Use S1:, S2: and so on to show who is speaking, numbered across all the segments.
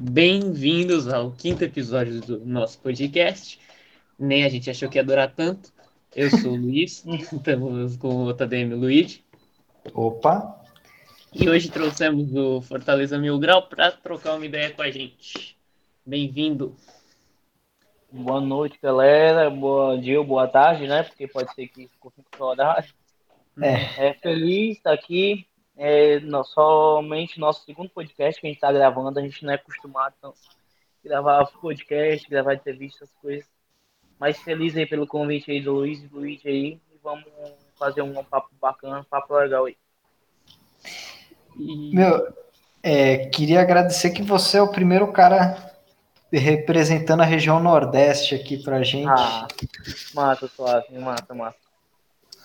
S1: Bem-vindos ao quinto episódio do nosso podcast. Nem a gente achou que ia durar tanto. Eu sou o Luiz, estamos com o TDM Luiz.
S2: Opa!
S1: E hoje trouxemos o Fortaleza Mil Grau para trocar uma ideia com a gente. Bem-vindo.
S3: Boa noite, galera. Bom dia ou boa tarde, né? Porque pode ser que ficou com horário. É. é feliz estar aqui é não, somente nosso segundo podcast que a gente está gravando. A gente não é acostumado a gravar podcast, gravar entrevista, essas coisas. Mas feliz aí pelo convite aí do Luiz e do Luiz aí. E vamos fazer um papo bacana, um papo legal aí.
S2: Meu, é, queria agradecer que você é o primeiro cara representando a região Nordeste aqui pra gente. Ah,
S3: mata, suave, mata, mata.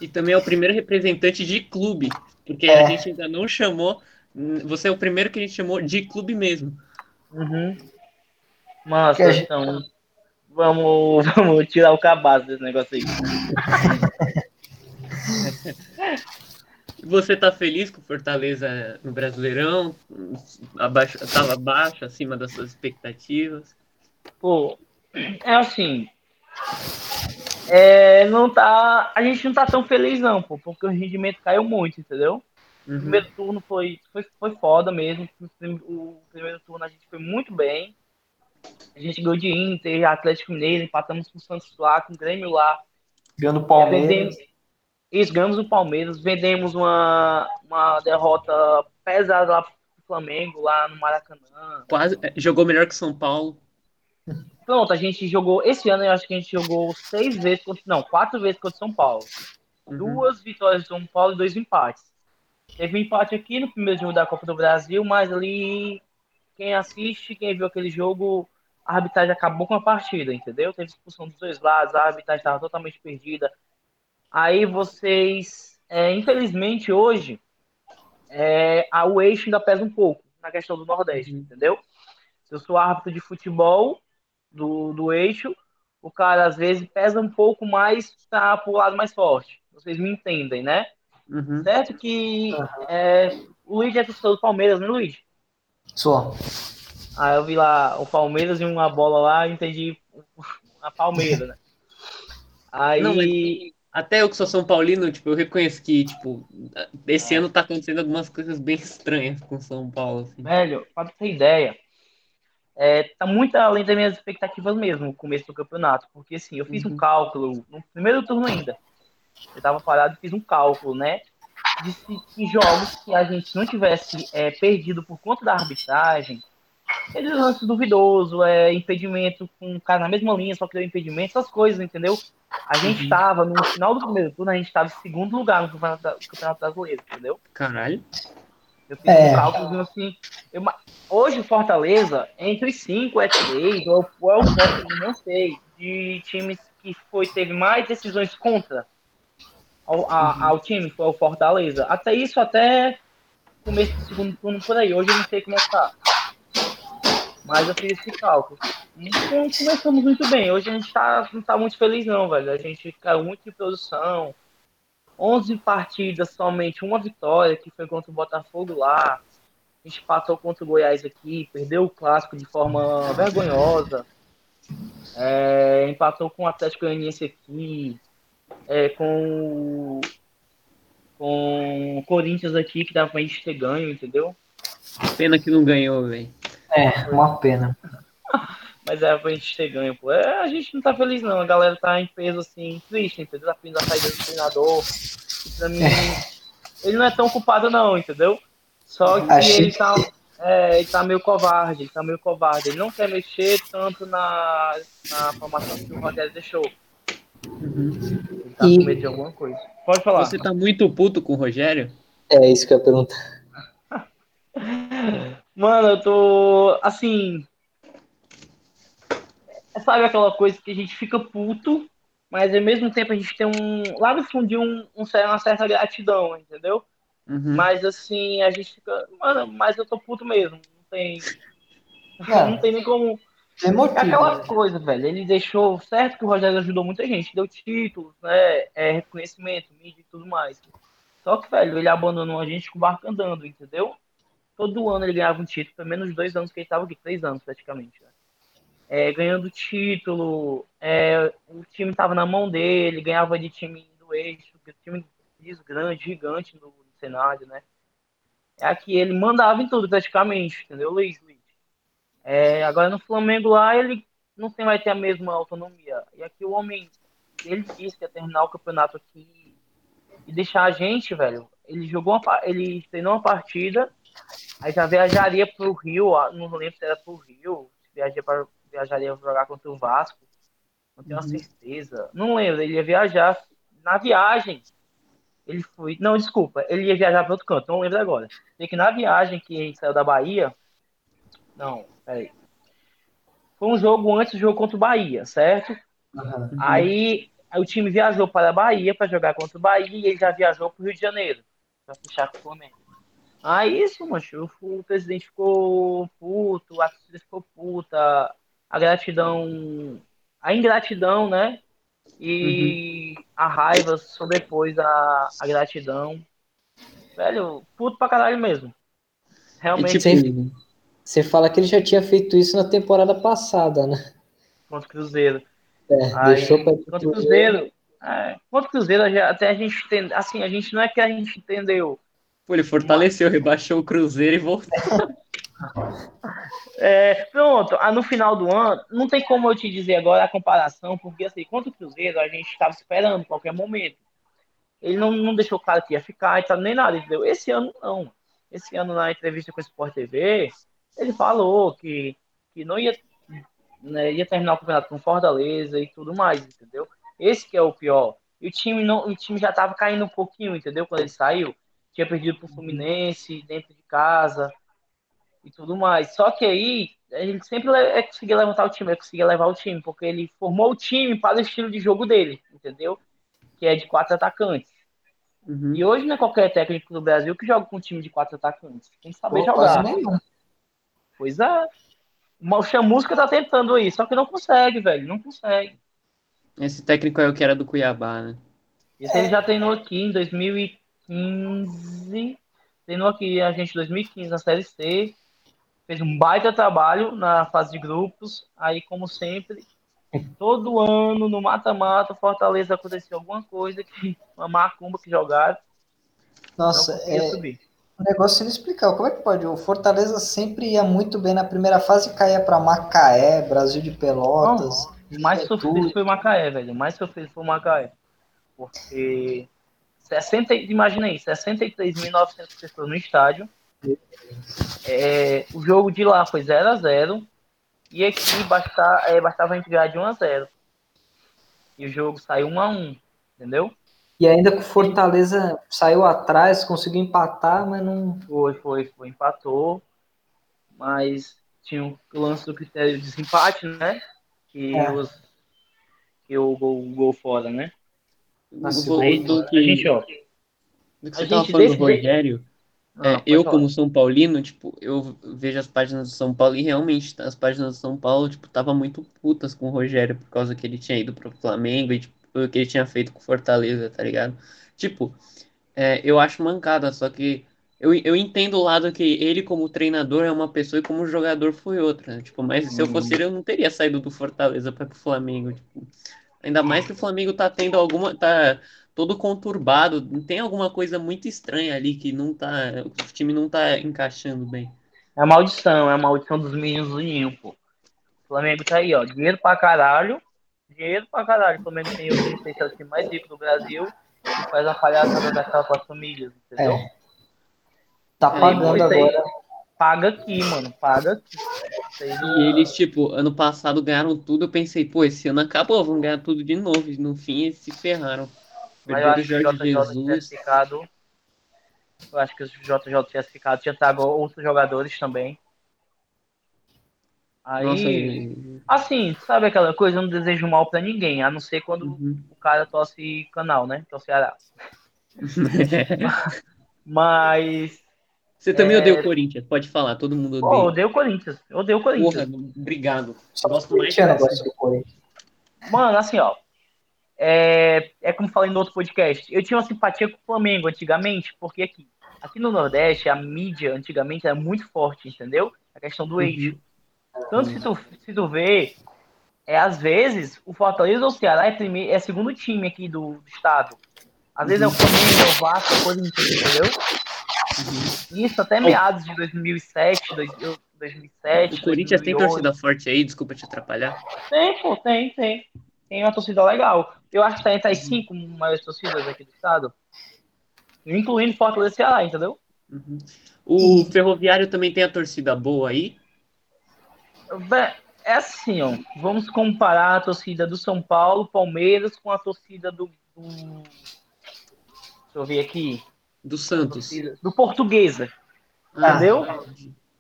S1: E também é o primeiro representante de clube. Porque é. a gente ainda não chamou. Você é o primeiro que a gente chamou de clube mesmo.
S3: Uhum. Gente... então. Vamos, vamos tirar o cabaço desse negócio aí.
S1: Você tá feliz com o Fortaleza no Brasileirão? Abaixo, tava abaixo, acima das suas expectativas?
S3: Pô, é assim. É, não tá. A gente não tá tão feliz, não, pô, porque o rendimento caiu muito, entendeu? Uhum. O primeiro turno foi, foi, foi foda mesmo. O primeiro turno a gente foi muito bem. A gente ganhou de Inter, Atlético Mineiro, empatamos com o Santos lá, com o Grêmio lá.
S2: Ganhando o Palmeiras.
S3: isso, ganhamos o Palmeiras. Vendemos uma, uma derrota pesada lá pro Flamengo, lá no Maracanã.
S1: Quase. É, jogou melhor que São Paulo.
S3: Pronto, a gente jogou. Esse ano eu acho que a gente jogou seis vezes contra. Não, quatro vezes contra São Paulo. Uhum. Duas vitórias de São Paulo e dois empates. Teve um empate aqui no primeiro jogo da Copa do Brasil, mas ali quem assiste, quem viu aquele jogo, a arbitragem acabou com a partida, entendeu? Teve expulsão dos dois lados, a arbitragem estava totalmente perdida. Aí vocês, é, infelizmente hoje, é, a, o eixo ainda pesa um pouco na questão do Nordeste, uhum. entendeu? Se eu sou árbitro de futebol, do, do eixo, o cara às vezes pesa um pouco mais para o lado mais forte. Vocês me entendem, né? Uhum. Certo que uhum. é, o Luiz é torcedor do Palmeiras, né, Luiz?
S2: Sou.
S3: Ah, eu vi lá o Palmeiras e uma bola lá, entendi a Palmeiras, né?
S1: Aí. Não, até eu que sou São Paulino, tipo, eu reconheço que, tipo, esse é. ano tá acontecendo algumas coisas bem estranhas com São Paulo. Assim.
S3: Velho, pra ter ideia, é, tá muito além das minhas expectativas mesmo, o começo do campeonato. Porque assim, eu fiz uhum. um cálculo no primeiro turno ainda. Eu tava parado e fiz um cálculo, né? De que jogos que a gente não tivesse é, perdido por conta da arbitragem, aqueles lances duvidoso, é, impedimento com o cara na mesma linha, só que deu impedimento, essas coisas, entendeu? A gente estava uhum. no final do primeiro turno, a gente estava em segundo lugar no campeonato, no campeonato brasileiro, entendeu?
S1: Caralho.
S3: Eu fiz é. um cálculo assim. Eu, hoje o Fortaleza, entre os cinco é três, ou, ou é o não sei, de times que foi, teve mais decisões contra ao, a, uhum. ao time, foi o Fortaleza. Até isso, até começo do segundo turno por aí. Hoje eu não sei como é que tá. Mas eu fiz esse cálculo. Então começamos muito bem. Hoje a gente tá, não tá muito feliz, não, velho. A gente caiu muito de produção. 11 partidas, somente uma vitória, que foi contra o Botafogo lá. A gente empatou contra o Goiás aqui, perdeu o clássico de forma vergonhosa. É, empatou com o Atlético Goianiense aqui, é, com, com o Corinthians aqui, que dava pra gente ter ganho, entendeu?
S1: Pena que não ganhou, velho.
S2: É, uma pena.
S3: Mas é pra gente ter ganho, pô. É, a gente não tá feliz, não. A galera tá em peso, assim, triste, entendeu? Tá pedindo a saída do treinador. Pra mim, ele não é tão culpado, não, entendeu? Só que Achei... ele tá, é, ele tá meio covarde, ele tá meio covarde. Ele não quer mexer tanto na, na formação que o Rogério deixou. Uhum. Ele tá e... com medo de alguma coisa. Pode falar.
S1: Você tá muito puto com o Rogério?
S2: É isso que eu ia perguntar.
S3: Mano, eu tô. Assim, sabe aquela coisa que a gente fica puto, mas ao mesmo tempo a gente tem um. Lá no fundo um, um, uma certa gratidão, entendeu? Uhum. Mas assim, a gente fica. Mano, mas eu tô puto mesmo. Não tem. É. Não tem nem como. É motivo, aquela né? coisa, velho. Ele deixou. Certo que o Rogério ajudou muita gente, deu títulos, né? É, reconhecimento, mídia e tudo mais. Só que, velho, ele abandonou a gente com o barco andando, entendeu? todo ano ele ganhava um título, pelo menos dois anos que ele estava aqui, três anos praticamente. Né? É, ganhando título, é, o time estava na mão dele, ganhava de time do eixo, time grande, gigante no, no cenário, né? É aqui ele mandava em tudo praticamente, entendeu, Luiz? Luiz? É, agora no Flamengo lá ele não tem, vai ter a mesma autonomia. E aqui o homem, ele disse que ia terminar o campeonato aqui e deixar a gente, velho. Ele jogou uma, ele treinou uma partida, aí já viajaria pro Rio, não lembro se era pro Rio, viajaria para viajaria jogar contra o Vasco. Não tenho uhum. certeza. Não lembro, ele ia viajar na viagem. Ele foi. Não, desculpa, ele ia viajar para outro canto, não lembro agora. Sei que na viagem que ele saiu da Bahia. Não, peraí. Foi um jogo antes do jogo contra o Bahia, certo? Uhum. Aí, aí, o time viajou para a Bahia para jogar contra o Bahia e ele já viajou para o Rio de Janeiro para fechar com o Flamengo. Aí isso, mancho, o presidente ficou puto, a torcida ficou puta, a gratidão, a ingratidão, né? E uhum. a raiva sobrepôs a, a gratidão. Velho, puto pra caralho mesmo.
S4: Realmente. tipo, você fala que ele já tinha feito isso na temporada passada, né?
S3: Contra o Cruzeiro.
S4: É, Aí, deixou pra
S3: contra o Cruzeiro. É, contra o Cruzeiro, até a gente entende, assim, a gente não é que a gente entendeu.
S1: Pô, ele fortaleceu, rebaixou o Cruzeiro e voltou.
S3: É, pronto, ah, no final do ano, não tem como eu te dizer agora a comparação, porque assim, contra o Cruzeiro, a gente estava esperando qualquer momento. Ele não, não deixou claro que ia ficar e tal, nem nada, entendeu? Esse ano não. Esse ano, na entrevista com o Sport TV, ele falou que, que não ia, né, ia terminar o campeonato com Fortaleza e tudo mais, entendeu? Esse que é o pior. E o time, não, o time já estava caindo um pouquinho, entendeu? Quando ele saiu, tinha perdido para o Fluminense dentro de casa e tudo mais. Só que aí ele sempre é, conseguia levantar o time, ele conseguia levar o time, porque ele formou o time para o estilo de jogo dele, entendeu? Que é de quatro atacantes. Uhum. E hoje não é qualquer técnico do Brasil que joga com um time de quatro atacantes. Tem que saber Pô, jogar. Pois é. O Chamusca tá tentando aí, só que não consegue, velho. Não consegue.
S1: Esse técnico é o que era do Cuiabá, né?
S3: Esse é. ele já treinou aqui em 2015. Treinou aqui a gente em 2015 na Série C fez um baita trabalho na fase de grupos. Aí, como sempre, todo ano no mata-mata, Fortaleza aconteceu alguma coisa que uma macumba que jogaram.
S2: Nossa, é subir. um negócio inexplicável. Como é que pode? O Fortaleza sempre ia muito bem na primeira fase caía para Macaé, Brasil de Pelotas.
S3: Não, o mais sofrido foi o Macaé, velho. O mais sofrido foi Macaé. Porque 60, imagina aí, 63.900 pessoas no estádio é, o jogo de lá foi 0 a 0 e aqui basta, é, bastava a gente ganhar de 1 a 0 E o jogo saiu 1 a 1 entendeu?
S4: E ainda que o Fortaleza saiu atrás, conseguiu empatar, mas não.
S3: Foi, foi, foi, empatou. Mas tinha o lance do critério de desempate, né? Que, é. os, que o gol, o gol fora, né?
S1: Nossa, do, do, que, a gente, ó. Do que você a tava falando do Rogério, é, eu, falar. como São Paulino, tipo, eu vejo as páginas do São Paulo e realmente as páginas do São Paulo, tipo, tava muito putas com o Rogério por causa que ele tinha ido pro Flamengo e, tipo, o que ele tinha feito com Fortaleza, tá ligado? Tipo, é, eu acho mancada, só que eu, eu entendo o lado que ele, como treinador, é uma pessoa e como jogador foi outra. Né? Tipo, mas se eu fosse uhum. ele, eu não teria saído do Fortaleza para pro Flamengo. Tipo, ainda mais que o Flamengo tá tendo alguma. tá todo conturbado. Tem alguma coisa muito estranha ali que não tá. O time não tá encaixando bem.
S3: É a maldição, é a maldição dos meninos do Ninho, pô. O Flamengo tá aí, ó. Dinheiro pra caralho. Dinheiro pra caralho. O Flamengo tem o é o time mais rico do Brasil e faz a palhaçada daquela com as famílias, entendeu? É.
S4: Tá pagando agora.
S3: Paga aqui, mano. Paga aqui.
S1: E eles, tipo, ano passado ganharam tudo. Eu pensei, pô, esse ano acabou, vão ganhar tudo de novo. No fim, eles se ferraram.
S3: Mas eu acho que o JJ Jesus. ficado. Eu acho que o JJ tinha ficado, tinha trago outros jogadores também. Aí, Nossa, assim, sabe aquela coisa? Eu não desejo mal pra ninguém, a não ser quando uhum. o cara torce canal, né? Torce Ará. Mas.
S1: Você também é... odeia o Corinthians, pode falar, todo mundo odeia.
S3: Oh, odeio o Corinthians, eu odeio o Corinthians.
S1: Porra, obrigado.
S4: Só gosto mais do
S3: Corinthians. Mano, assim, ó, é, é como falei no outro podcast, eu tinha uma simpatia com o Flamengo antigamente, porque aqui, aqui no Nordeste, a mídia antigamente era muito forte, entendeu? A questão do eixo. Tanto se tu, se tu vê, é, às vezes, o Fortaleza ou o Ceará é, primeiro, é segundo time aqui do, do estado. Às vezes é o Flamengo, é o Vasco, coisa assim, entendeu? Uhum. Isso até meados de 2007, 2007.
S1: O Corinthians 2008. tem torcida forte aí, desculpa te atrapalhar.
S3: Tem, pô, tem, tem. Tem uma torcida legal. Eu acho que tá entre as cinco maiores torcidas aqui do estado. Incluindo Fortaleza e Ceará, entendeu?
S1: Uhum. O Ferroviário também tem a torcida boa aí?
S3: É assim, ó. Vamos comparar a torcida do São Paulo, Palmeiras, com a torcida do. do... Deixa eu ver aqui.
S1: Do Santos.
S3: Do Portuguesa. Ah. Entendeu?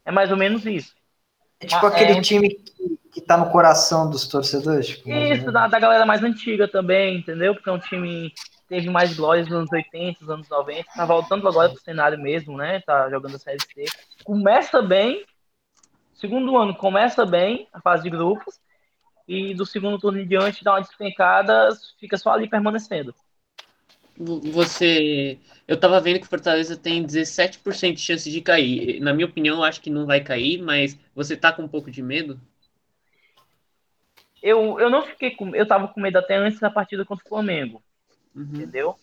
S3: É mais ou menos isso.
S2: É tipo aquele é... time que, que tá no coração dos torcedores. Tipo,
S3: isso, da, da galera mais antiga também, entendeu? Porque é um time teve mais glórias nos anos 80, nos anos 90, tá voltando agora pro cenário mesmo, né? Tá jogando a Série C. Começa bem, segundo ano começa bem a fase de grupos, e do segundo turno em diante dá uma despencada, fica só ali permanecendo.
S1: Você. Eu tava vendo que o Fortaleza tem 17% de chance de cair. Na minha opinião, eu acho que não vai cair, mas você tá com um pouco de medo?
S3: Eu, eu não fiquei com. Eu tava com medo até antes da partida contra o Flamengo. Uhum. Entendeu?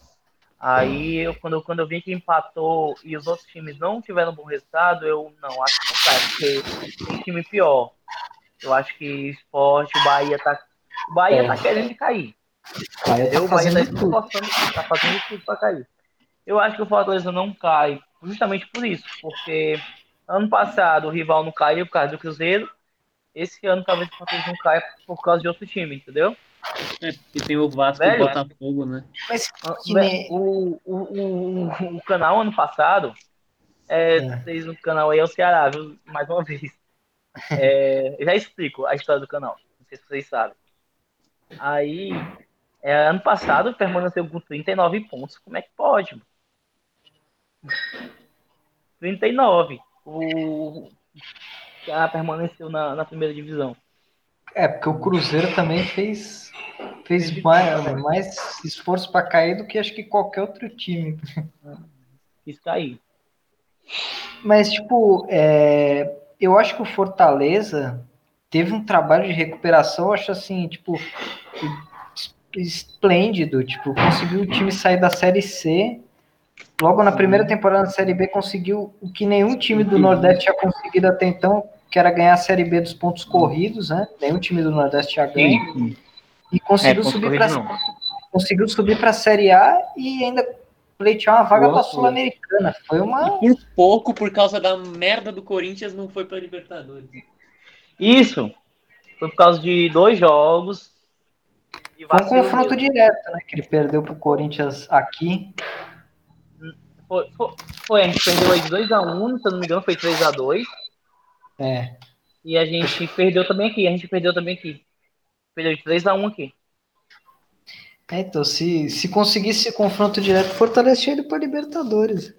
S3: Aí, eu, quando, quando eu vi que empatou e os outros times não tiveram um bom resultado, eu não acho que não cai, porque tem time pior. Eu acho que esporte, o Bahia tá. O Bahia é. tá querendo cair.
S2: Bahia tá o Bahia tá
S3: esforçando, tá fazendo tudo pra cair. Eu acho que o Fortaleza não cai, justamente por isso, porque ano passado o rival não caiu por causa do Cruzeiro. Esse ano talvez o Fortaleza não caia por causa de outro time, entendeu?
S1: É, porque tem o Vasco Velho, e o Botafogo, né?
S3: Mas nem... o, o, o, o, canal ano passado é, é. fez um canal aí é o Ceará, viu? Mais uma vez. É, já explico a história do canal. Não sei se vocês sabem. Aí, é, ano passado permaneceu com 39 pontos. Como é que pode? 39. O já permaneceu na, na primeira divisão.
S2: É, porque o Cruzeiro também fez, fez mais, mais esforço para cair do que acho que qualquer outro time.
S3: Quis cair.
S2: Mas, tipo, é, eu acho que o Fortaleza teve um trabalho de recuperação, acho assim, tipo, esplêndido. Tipo, conseguiu o time sair da Série C. Logo na primeira temporada da Série B, conseguiu o que nenhum time do Nordeste tinha conseguido até então, que era ganhar a Série B dos pontos corridos, né? Nenhum time do Nordeste já ganha. E conseguiu, é, subir pra, conseguiu subir para a Série A e ainda pleitear uma vaga para a Sul-Americana. Foi uma.
S1: E por pouco, por causa da merda do Corinthians, não foi para Libertadores.
S3: Isso. Foi por causa de dois jogos.
S2: Foi um confronto direto, né? Que ele perdeu para o Corinthians aqui.
S3: Foi, foi, a gente perdeu aí de 2x1, um, se eu não me engano, foi 3x2.
S2: É.
S3: E a gente perdeu também aqui, a gente perdeu também aqui. Perdeu de 3x1 aqui.
S2: É, então, se, se conseguisse esse confronto direto, Fortaleza tinha ido para Libertadores.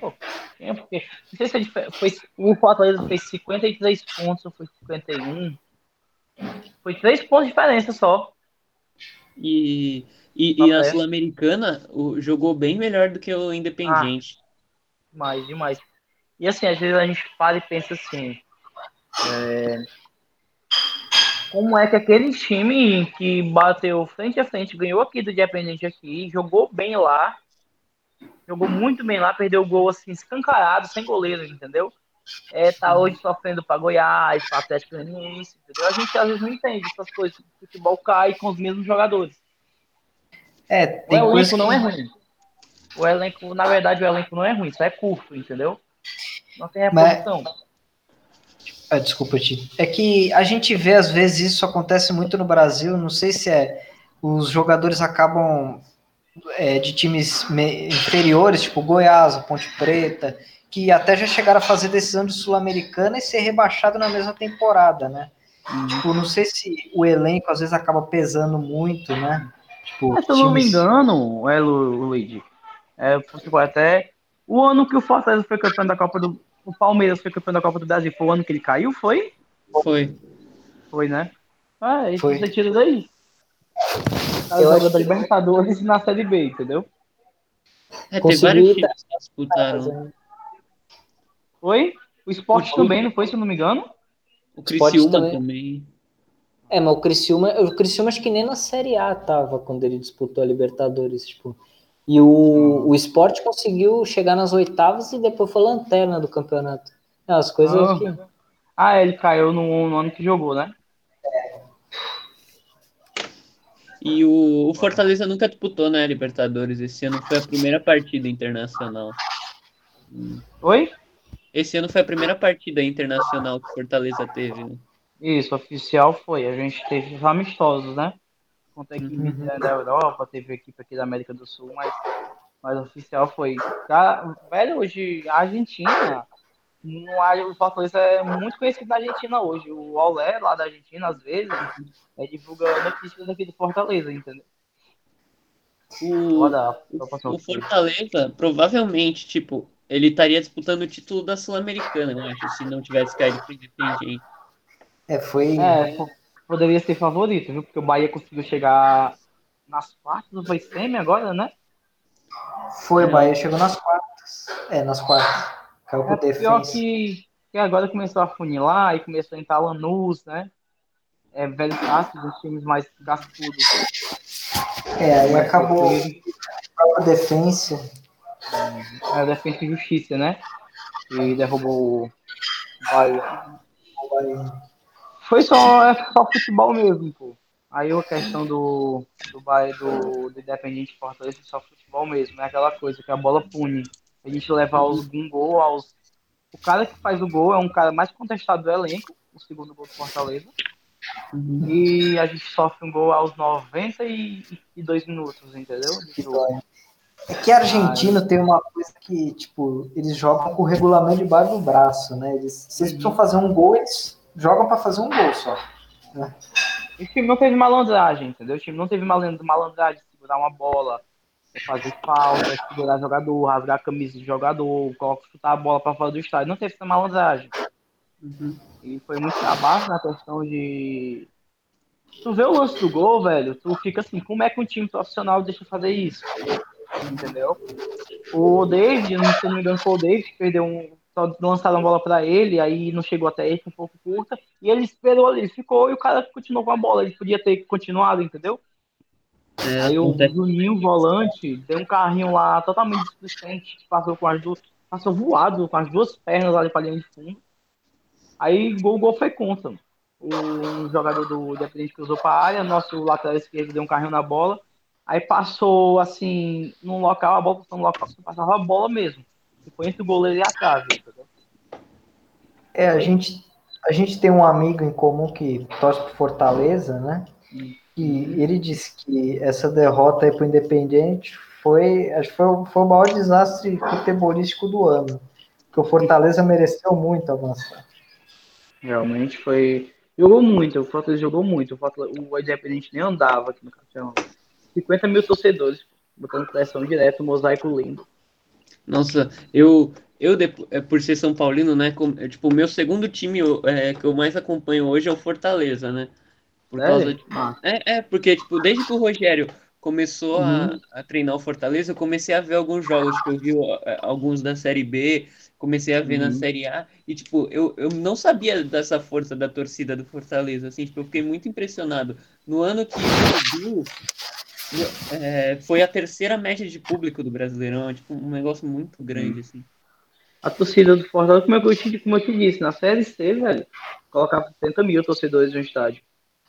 S3: Pô. Tinha, porque. Não sei se gente foi. O Fortaleza fez 53 pontos ou foi 51. Foi 3 pontos de diferença só.
S1: E, e, e a Sul-Americana jogou bem melhor do que o Independiente. Ah,
S3: demais, demais. E assim, às vezes a gente fala e pensa assim. É, como é que aquele time que bateu frente a frente, ganhou aqui do Independente aqui, jogou bem lá, jogou muito bem lá, perdeu o gol assim, escancarado, sem goleiro, entendeu? É, tá hoje sofrendo para Goiás, para Atlético Goianiense, entendeu? A gente às vezes não entende essas coisas, o futebol cai com os mesmos jogadores.
S2: É, tem
S3: o elenco que... não é ruim. O elenco, na verdade, o elenco não é ruim, só é curto, entendeu? Não tem reposição. Mas...
S2: Ah, desculpa, Tito. É que a gente vê, às vezes, isso acontece muito no Brasil. Não sei se é. Os jogadores acabam é, de times inferiores, tipo Goiás, Ponte Preta, que até já chegaram a fazer decisão de Sul-Americana e ser rebaixado na mesma temporada, né? Hum. Tipo, não sei se o elenco às vezes acaba pesando muito, né?
S3: Tipo, Mas, se eu não me engano, é, Luigi, é, até o ano que o Fortaleza foi campeão da Copa do. O Palmeiras foi campeão da Copa do Brasil, foi o ano que ele caiu, foi?
S1: Foi.
S3: Foi, né? Ah, isso você tira daí. Tá jogando da Libertadores na Série B, entendeu?
S1: É, tem vários times que disputaram.
S3: Oi? O esporte também, não foi, se eu não me engano?
S1: O Criciúma também. também.
S4: É, mas o Criciúma, o Criciúma acho que nem na Série A tava quando ele disputou a Libertadores, tipo. E o, o esporte conseguiu chegar nas oitavas e depois foi lanterna do campeonato. É, as coisas ah, que...
S3: ah ele caiu no, no, ano que jogou, né?
S1: E o, o Fortaleza nunca disputou, né, Libertadores. Esse ano foi a primeira partida internacional.
S3: Oi?
S1: Esse ano foi a primeira partida internacional que o Fortaleza teve, né?
S3: Isso, oficial foi. A gente teve os amistosos, né? Contra a equipe uhum. da Europa, teve a equipe aqui da América do Sul, mas, mas oficial foi. Cara, velho, hoje a Argentina, no, o Fortaleza é muito conhecido na Argentina hoje. O Olé, lá da Argentina, às vezes, é, divulga notícias aqui do Fortaleza, entendeu?
S1: O, o, Fortaleza, provavelmente, tipo, ele estaria disputando o título da Sul-Americana, eu acho, se não tivesse caído pro Independiente.
S2: É, foi.
S3: É, poderia ser favorito, viu? Porque o Bahia conseguiu chegar nas quartas, não foi semi agora, né?
S2: Foi, o Bahia chegou nas quartas. É, nas quartas.
S3: Caiu com é defesa. pior que, que agora começou a funilar e começou a entrar Lanús, né? É, velho Castro, os times mais cascudos.
S2: É, aí acabou a defesa.
S3: É, a defesa e justiça, né? E derrubou o Bahia. Foi só, é só futebol mesmo, pô. Aí a questão do, do Bahia, do, do Independente Fortaleza é só futebol mesmo. É aquela coisa que a bola pune. A gente leva os, um gol aos. O cara que faz o gol é um cara mais contestado do elenco, o segundo gol do Fortaleza. E a gente sofre um gol aos 92 minutos, entendeu?
S2: É que a Argentina tem uma coisa que, tipo, eles jogam com o regulamento debaixo do braço, né? Eles, se eles precisam fazer um gol, eles jogam para fazer um gol só. Né?
S3: O time não teve malandragem, entendeu? O time não teve malandragem de segurar uma bola, fazer falta, segurar jogador, rasgar a camisa do jogador, chutar a bola para fora do estádio. Não teve essa malandragem. Uhum. E foi muito abaixo na questão de. Tu vê o lance do gol, velho, tu fica assim, como é que um time profissional deixa fazer isso? Entendeu? O David, se não me engano, foi o David que perdeu um, só lançaram a bola para ele, aí não chegou até ele, um pouco curta, e ele esperou ali, ficou e o cara continuou com a bola. Ele podia ter continuado, entendeu? É, aí o Juninho, volante, deu um carrinho lá totalmente displicente, passou com as duas, passou voado com as duas pernas ali para linha de fundo. Aí o gol foi contra. O jogador do Independente cruzou para a área, nosso lateral esquerdo deu um carrinho na bola. Aí passou assim, num local, a bola passou no local, passava a bola mesmo foi entre o goleiro e a trave. Entendeu?
S2: É, a gente, a gente tem um amigo em comum que torce pro Fortaleza, né? E ele disse que essa derrota aí pro Independente foi, acho que foi, foi o maior desastre futebolístico do ano. Que o Fortaleza mereceu muito avançar.
S3: Realmente foi. Jogou muito, o Fortaleza jogou muito. O, Fortaleza, o Independente nem andava aqui no campeão. 50 mil torcedores, botando pressão direto, mosaico lindo.
S1: Nossa, eu, eu é, por ser São Paulino, né? Com, é, tipo, o meu segundo time é, que eu mais acompanho hoje é o Fortaleza, né? Por é? causa de, ah. é, é, porque, tipo, desde que o Rogério começou uhum. a, a, treinar o Fortaleza, eu comecei a ver alguns jogos, tipo, eu vi alguns da Série B, comecei a ver uhum. na Série A, e, tipo, eu, eu não sabia dessa força da torcida do Fortaleza, assim, tipo, eu fiquei muito impressionado. No ano que subiu, é, foi a terceira média de público do Brasileirão, é tipo um negócio muito grande, hum. assim.
S3: A torcida do Fortaleza, como eu, te, como eu te disse, na Série C, velho, colocava 70 mil torcedores no estádio.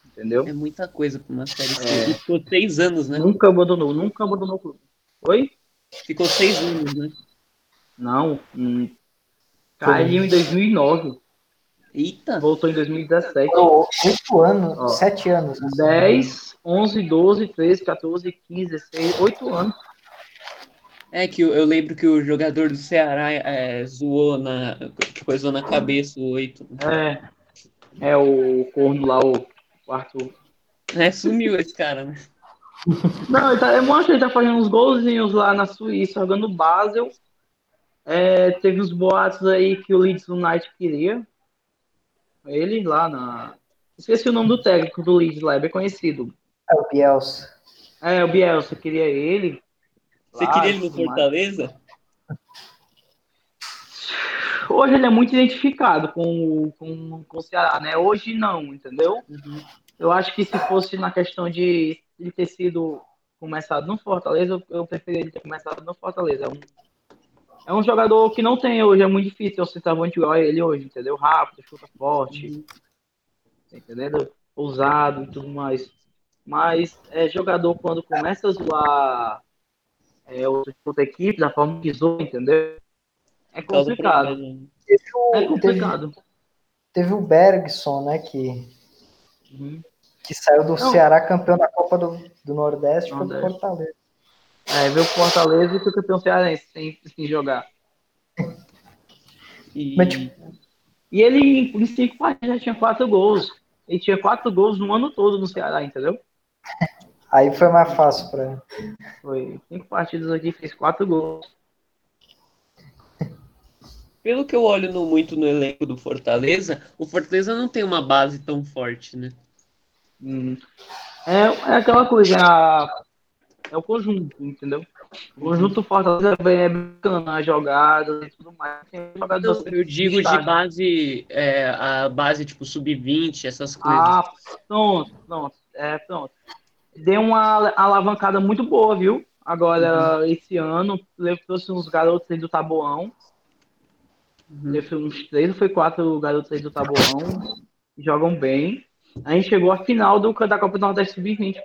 S3: Entendeu?
S1: É muita coisa pra uma Série C. É. Ficou seis anos, né?
S3: Nunca abandonou, nunca abandonou o clube. Oi?
S1: Ficou seis anos, né?
S3: Não. Hum, caiu em 2009.
S1: Eita!
S3: Voltou em 2017.
S2: Oito anos, Ó, sete anos.
S3: 10, 11, 12, 13, 14, 15, 16, 8 anos.
S1: É que eu, eu lembro que o jogador do Ceará é, zoou na. coisou na cabeça o 8.
S3: É. É o corno lá, o quarto.
S1: É, sumiu esse cara, né?
S3: Não, ele tá, eu acho que ele tá fazendo uns golzinhos lá na Suíça, jogando Basel. É, teve uns boatos aí que o Leeds United queria. Ele lá na. Esqueci o nome do técnico do Leeds lá, é bem conhecido.
S2: É o Bielsa.
S3: É, o Bielsa queria ele.
S1: Você queria ele no Fortaleza?
S3: Hoje ele é muito identificado com, com, com o Ceará, né? Hoje não, entendeu? Uhum. Eu acho que se fosse na questão de ele ter sido começado no Fortaleza, eu, eu preferia ele ter começado no Fortaleza. É um, é um jogador que não tem hoje, é muito difícil você centroavante igual ele hoje, entendeu? Rápido, chuta forte, uhum. entendeu? Ousado e tudo mais. Mas é jogador quando começa a zoar é, outra, outra equipe, da forma que zoa, entendeu? É complicado.
S2: Teve o, é complicado. Teve, teve, o Bergson, né, que, uhum. que saiu do Não. Ceará campeão da Copa do, do Nordeste, foi do Fortaleza.
S3: É, veio o Fortaleza e foi campeão cearense sem, sem jogar. E, Mas, tipo... e ele, em cinco partidas, já tinha quatro gols. Ele tinha quatro gols no ano todo no Ceará, entendeu?
S2: Aí foi mais fácil para ele.
S3: Foi. Cinco partidas aqui, fez quatro gols.
S1: Pelo que eu olho no, muito no elenco do Fortaleza, o Fortaleza não tem uma base tão forte, né?
S3: Hum. É, é aquela coisa, é, é o conjunto, entendeu? O conjunto Fortaleza é bacana, as jogadas e tudo mais.
S1: Não, eu digo de base, é, a base tipo sub-20, essas coisas.
S3: Ah, pronto, pronto. É, pronto. Deu uma alavancada muito boa, viu? Agora, uhum. esse ano, trouxe uns garotos aí do Taboão Uhum. Foi uns três ou foi quatro garotos aí do Taboão. Jogam bem. A gente chegou à final do, da Copa do Nordeste Sub-20.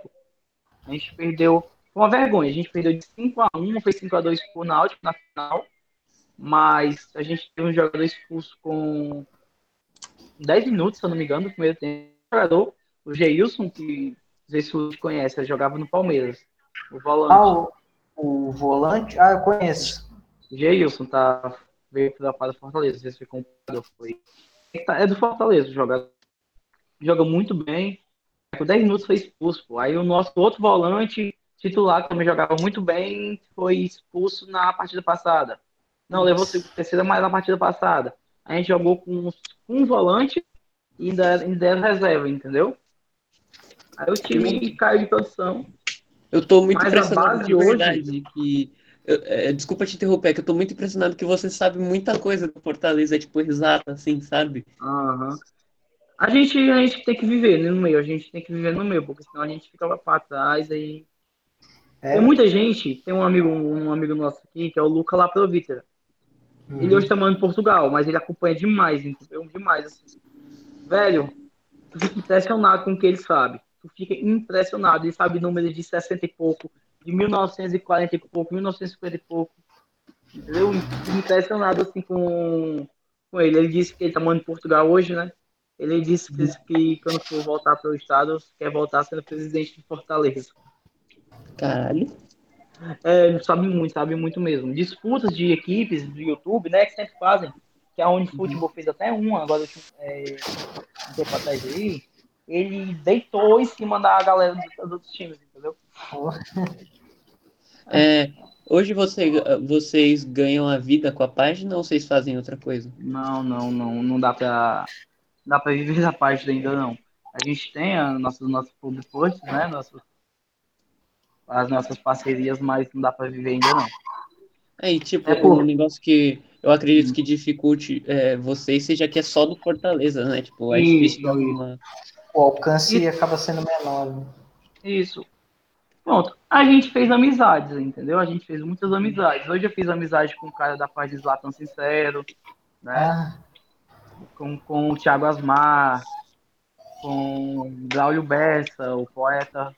S3: A gente perdeu. Foi uma vergonha. A gente perdeu de 5x1, foi 5x2 pro Náutico na final. Mas a gente teve um jogador expulso com 10 minutos, se eu não me engano, no primeiro tempo. O jogador, o Geilson, que não sei se você conhece, ele jogava no Palmeiras. O volante.
S2: Ah, o, o volante? Ah, eu conheço.
S3: Geilson tá veio da para Fortaleza. Esse foi comprado, foi. É do Fortaleza, joga, joga muito bem. Com 10 minutos foi expulso. Pô. Aí o nosso outro volante titular, que também jogava muito bem, foi expulso na partida passada. Não, levou terceira mais na partida passada. A gente jogou com um volante e era reserva, entendeu? Aí o time caiu de produção.
S1: Eu tô muito impressionado de hoje que eu, é, desculpa te interromper, é que eu tô muito impressionado que você sabe muita coisa do Fortaleza, é tipo, exata, assim, sabe?
S3: Uhum. A gente, a gente tem que viver né, no meio, a gente tem que viver no meio, porque senão a gente fica pra trás aí. É. Tem muita gente, tem um amigo, um amigo nosso aqui, que é o Luca Laprovita. Uhum. Ele hoje tá morando em Portugal, mas ele acompanha demais, entendeu? Demais, assim. Velho, tu fica impressionado com o que ele sabe. Tu fica impressionado. Ele sabe números de 60 e pouco, de 1940 e pouco, 1950 e pouco. Eu impressionado assim com, com ele. Ele disse que ele tá morando em Portugal hoje, né? Ele disse que, que quando for voltar para o estado, quer voltar sendo presidente de Fortaleza.
S1: Caralho.
S3: É, sabe muito, sabe muito mesmo. Disputas de equipes do YouTube, né, que sempre fazem, que a Unifutebol fez até uma, agora é, um tempo atrás aí, ele deitou em cima da galera dos outros times, entendeu?
S1: É, hoje você, vocês ganham a vida com a página ou vocês fazem outra coisa?
S3: Não, não, não, não dá pra, dá pra viver da página ainda não. A gente tem a nossos nossos public posts, né, nossos, as nossas parcerias, mas não dá pra viver ainda não.
S1: É, e tipo, é por... um negócio que eu acredito que dificulte é, vocês seja que é só do Fortaleza, né? Tipo, é isso, difícil
S2: uma... O alcance isso. acaba sendo menor. Né?
S3: Isso. Pronto, a gente fez amizades, entendeu? A gente fez muitas amizades. Hoje eu fiz amizade com o cara da paz de Zlatan Sincero, né? Ah. Com, com o Thiago Asmar, com o Braulio Bessa, o poeta.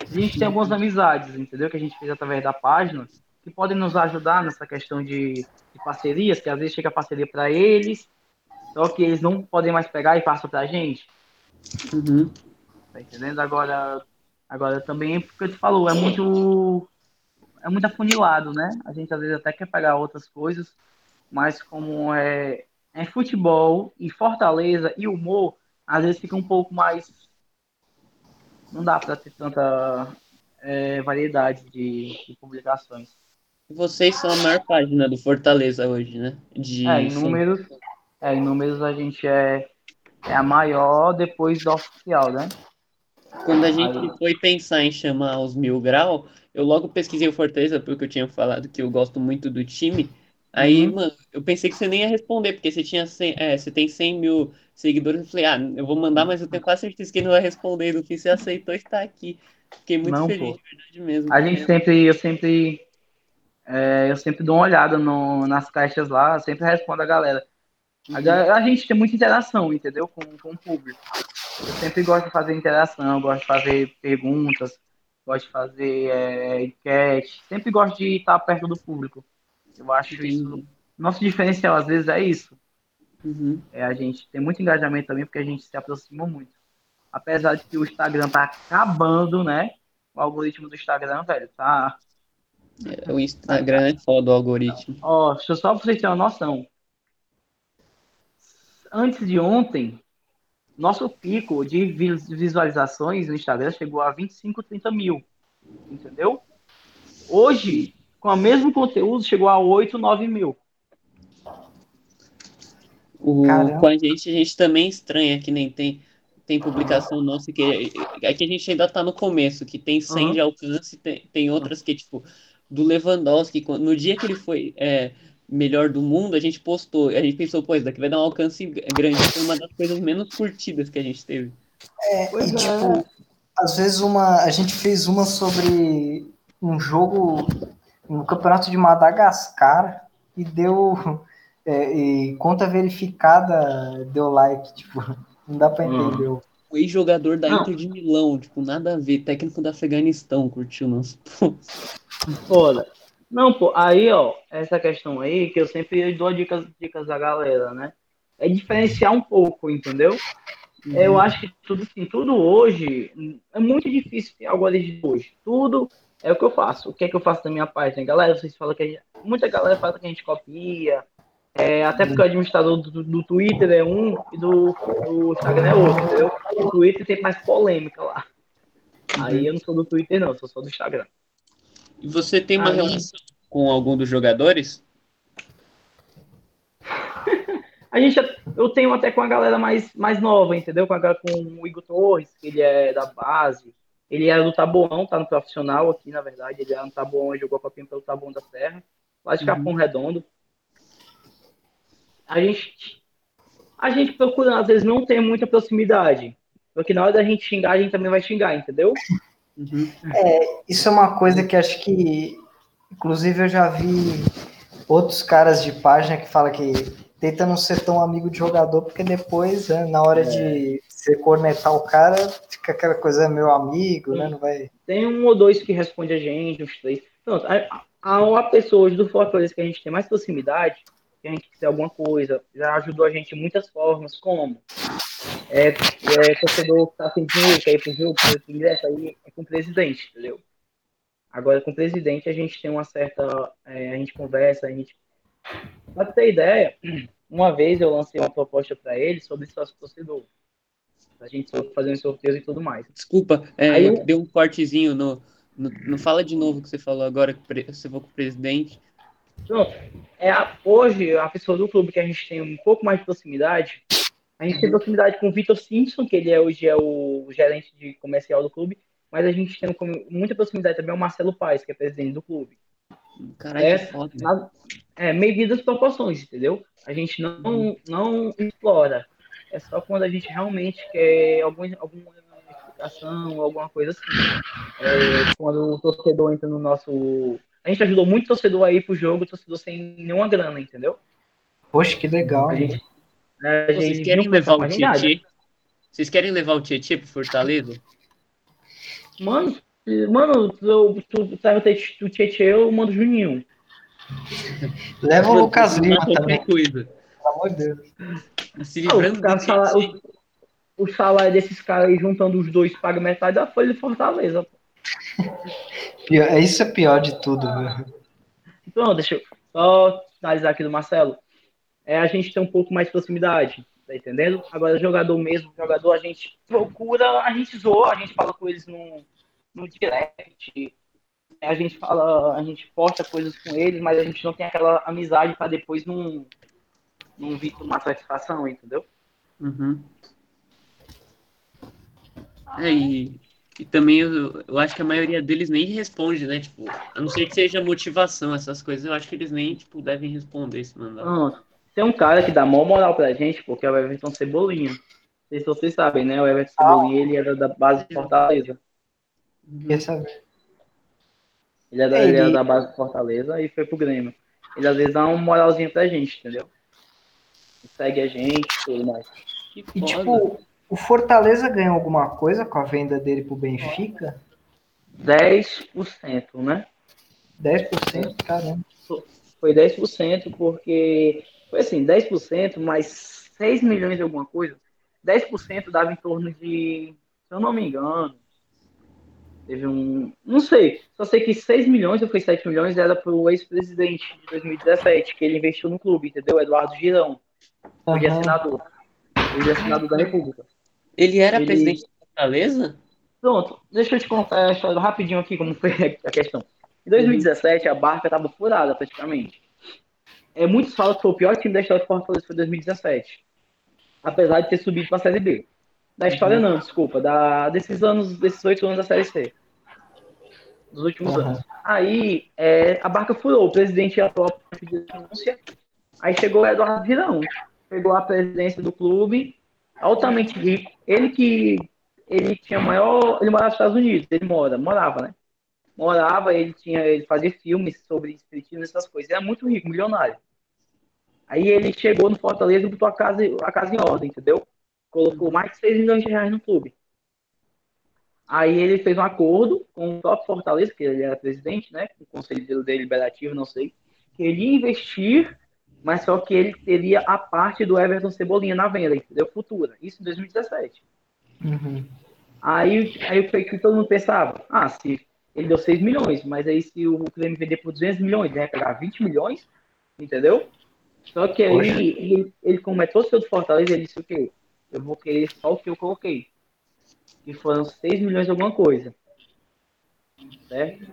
S3: A gente tem algumas amizades, entendeu? Que a gente fez através da página, que podem nos ajudar nessa questão de, de parcerias, que às vezes chega a parceria para eles, só que eles não podem mais pegar e passam para a gente.
S1: Uhum.
S3: Tá entendendo? Agora, Agora também, porque tu falou, é muito é muito afunilado, né? A gente às vezes até quer pegar outras coisas, mas como é, é futebol e Fortaleza e humor, às vezes fica um pouco mais. Não dá para ter tanta é, variedade de, de, publicações.
S1: Vocês são a maior página do Fortaleza hoje, né?
S3: De... É, em números, é, em números a gente é, é a maior depois do oficial, né?
S1: Quando a gente Aí... foi pensar em chamar os Mil Grau, eu logo pesquisei o Fortaleza porque eu tinha falado que eu gosto muito do time. Aí, uhum. mano, eu pensei que você nem ia responder, porque você tinha 100, é, você tem 100 mil seguidores. Eu falei, ah, eu vou mandar, mas eu tenho quase certeza que ele não vai responder. No fim, você aceitou estar aqui. Fiquei muito não, feliz, pô. de verdade mesmo.
S3: A gente sempre, eu sempre, é, eu sempre dou uma olhada no, nas caixas lá, sempre respondo a galera. Uhum. A, a, gente tem muita interação, entendeu? Com, com o público. Eu sempre gosto de fazer interação, gosto de fazer perguntas, gosto de fazer é, enquete, sempre gosto de estar perto do público. Eu acho Sim. isso. Nosso diferencial, às vezes, é isso. Uhum. É, a gente tem muito engajamento também, porque a gente se aproxima muito. Apesar de que o Instagram tá acabando, né? O algoritmo do Instagram, velho, tá.
S1: É, o Instagram é foda o algoritmo.
S3: Ó, deixa eu só pra vocês terem uma noção. Antes de ontem, nosso pico de visualizações no Instagram chegou a 25, 30 mil. Entendeu? Hoje, com o mesmo conteúdo, chegou a 8, 9 mil.
S1: O, com a gente, a gente também estranha que nem tem, tem publicação nossa que é que a gente ainda tá no começo, que tem 100 uhum. de alcance, tem, tem outras que, tipo, do Lewandowski, no dia que ele foi é, melhor do mundo, a gente postou, a gente pensou, pô, isso daqui vai dar um alcance grande, foi uma das coisas menos curtidas que a gente teve.
S2: É, e, tipo, às vezes uma, a gente fez uma sobre um jogo no campeonato de Madagascar e deu é, e conta verificada deu like, tipo, não dá para hum. entender. Hum.
S1: O ex-jogador da não. Inter de Milão, tipo, nada a ver, técnico da Afeganistão, curtiu nosso
S3: Foda. Não, pô, aí, ó, essa questão aí, que eu sempre dou dicas, dicas à galera, né? É diferenciar um pouco, entendeu? Uhum. Eu acho que tudo assim, tudo hoje é muito difícil ter algoritmo hoje. Tudo é o que eu faço. O que é que eu faço da minha parte? Galera, vocês falam que gente, muita galera fala que a gente copia, é, até porque o administrador do, do, Twitter é um e do, do Instagram é outro, entendeu? O Twitter tem mais polêmica lá. Aí eu não sou do Twitter, não, sou só do Instagram.
S1: E você tem uma Aí... relação com algum dos jogadores?
S3: a gente, eu tenho até com a galera mais, mais nova, entendeu? Com, a, com o Igor Torres, que ele é da base. Ele era do Taboão, tá no profissional aqui, na verdade. Ele era no Taboão e jogou a copinha pelo Taboão da Serra. Lá de Capão uhum. Redondo. A gente, a gente procura, às vezes, não ter muita proximidade. Porque na hora da gente xingar, a gente também vai xingar, entendeu?
S2: Uhum. É, isso é uma coisa que acho que, inclusive, eu já vi outros caras de página que falam que tenta não ser tão amigo de jogador, porque depois, né, na hora é. de você cornetar o cara, fica aquela coisa, meu amigo, né? Não vai.
S3: Tem um ou dois que responde a gente, uns três. Pronto, há uma pessoa hoje do Fortaleza que a gente tem mais proximidade, que a gente quiser alguma coisa, já ajudou a gente de muitas formas, como é, é torcedor que tá sem dinheiro, quer ir pro jogo, pro ingresso, aí é com o presidente, entendeu? Agora, com o presidente, a gente tem uma certa. É, a gente conversa, a gente. Pra ter ideia, uma vez eu lancei uma proposta para ele sobre sócio torcedor. A gente fazer uns sorteios e tudo mais.
S1: Desculpa, é, Aí, eu... deu um cortezinho no, no. Não fala de novo o que você falou agora, que você falou com o presidente.
S3: Pronto. É, hoje, a pessoa do clube que a gente tem um pouco mais de proximidade, a gente tem proximidade com o Vitor Simpson, que ele é, hoje é o gerente de comercial do clube, mas a gente tem muita proximidade também o Marcelo Paes, que é presidente do clube.
S1: Caralho, é, foda. Na,
S3: é, medidas das proporções, entendeu? A gente não, não explora. É só quando a gente realmente quer algum, alguma explicação, alguma coisa assim. É, quando o torcedor entra no nosso. A gente ajudou muito o torcedor aí pro jogo, o torcedor sem nenhuma grana, entendeu?
S2: Poxa, que legal. A gente,
S1: a gente Vocês querem levar o Tietchan? Vocês querem levar o Tietchan pro Fortaleza?
S3: Mano, mano, eu, tu sai o Tietchan, eu mando o Juninho.
S2: Leva o Lucas Lima também.
S1: Coisa.
S2: Pelo amor de Deus.
S1: Se livrando
S3: ah, o, salário, o, o, salário desses caras aí, juntando os dois, paga metade da folha de Fortaleza.
S2: Pior, isso é pior de tudo.
S3: Então, deixa eu só finalizar aqui do Marcelo. É, a gente tem um pouco mais de proximidade, tá entendendo? Agora, jogador mesmo, jogador, a gente procura, a gente zoa, a gente fala com eles no, no direct, a gente fala, a gente posta coisas com eles, mas a gente não tem aquela amizade para depois não, não vir com uma satisfação, entendeu?
S1: Uhum. É, e E também eu, eu acho que a maioria deles nem responde, né? Tipo, a não ser que seja motivação, essas coisas, eu acho que eles nem, tipo, devem responder esse mandado.
S3: Não, tem um cara que dá mó moral pra gente, porque é o Everton Cebolinha. Não sei se vocês sabem, né? O Everton Cebolinha, ele era da base de Fortaleza.
S2: Quer saber?
S3: Ele era, ele era da base de Fortaleza e foi pro Grêmio. Ele às vezes dá uma moralzinha pra gente, entendeu? Segue a gente e tudo mais.
S2: Que e tipo, o Fortaleza ganhou alguma coisa com a venda dele pro Benfica?
S3: 10%, né?
S2: 10%, caramba.
S3: Foi 10% porque foi assim, 10% mais 6 milhões de alguma coisa. 10% dava em torno de, se eu não me engano, Teve um. Não sei. Só sei que 6 milhões ou foi 7 milhões era para o ex-presidente de 2017, que ele investiu no clube, entendeu? Eduardo Girão. Hoje uhum. é senador. Hoje é senador da República.
S1: Ele era ele... presidente de Fortaleza?
S3: Pronto, deixa eu te contar a história rapidinho aqui, como foi a questão. Em 2017, a barca estava furada praticamente. É, muitos falam que foi o pior time da história de Fortaleza foi 2017. Apesar de ter subido para a Série B. Da história uhum. não, desculpa. Da, desses anos, desses oito anos da Série C dos últimos uhum. anos. Aí é, a barca furou, o presidente atual pediu denúncia, aí chegou o Eduardo Virão, pegou a presidência do clube, altamente rico, ele que ele tinha maior, ele morava nos Estados Unidos, ele mora, morava, né? Morava, ele tinha, ele fazia filmes sobre espiritismo, essas coisas, ele era muito rico, milionário. Aí ele chegou no Fortaleza e botou a casa, a casa em ordem, entendeu? Colocou mais de 6 milhões de reais no clube. Aí ele fez um acordo com o próprio Fortaleza, que ele era presidente, né? O conselho deliberativo, não sei, que ele ia investir, mas só que ele teria a parte do Everton Cebolinha na venda, entendeu? Futura. Isso em 2017. Uhum. Aí, aí foi que todo mundo pensava, ah, se ele deu 6 milhões, mas aí se o Grêmio vender por 200 milhões, ele vai pegar 20 milhões, entendeu? Só que aí ele, ele, como é todo do Fortaleza, ele disse o quê? Eu vou querer só o que eu coloquei que foram 6 milhões de alguma coisa. Certo?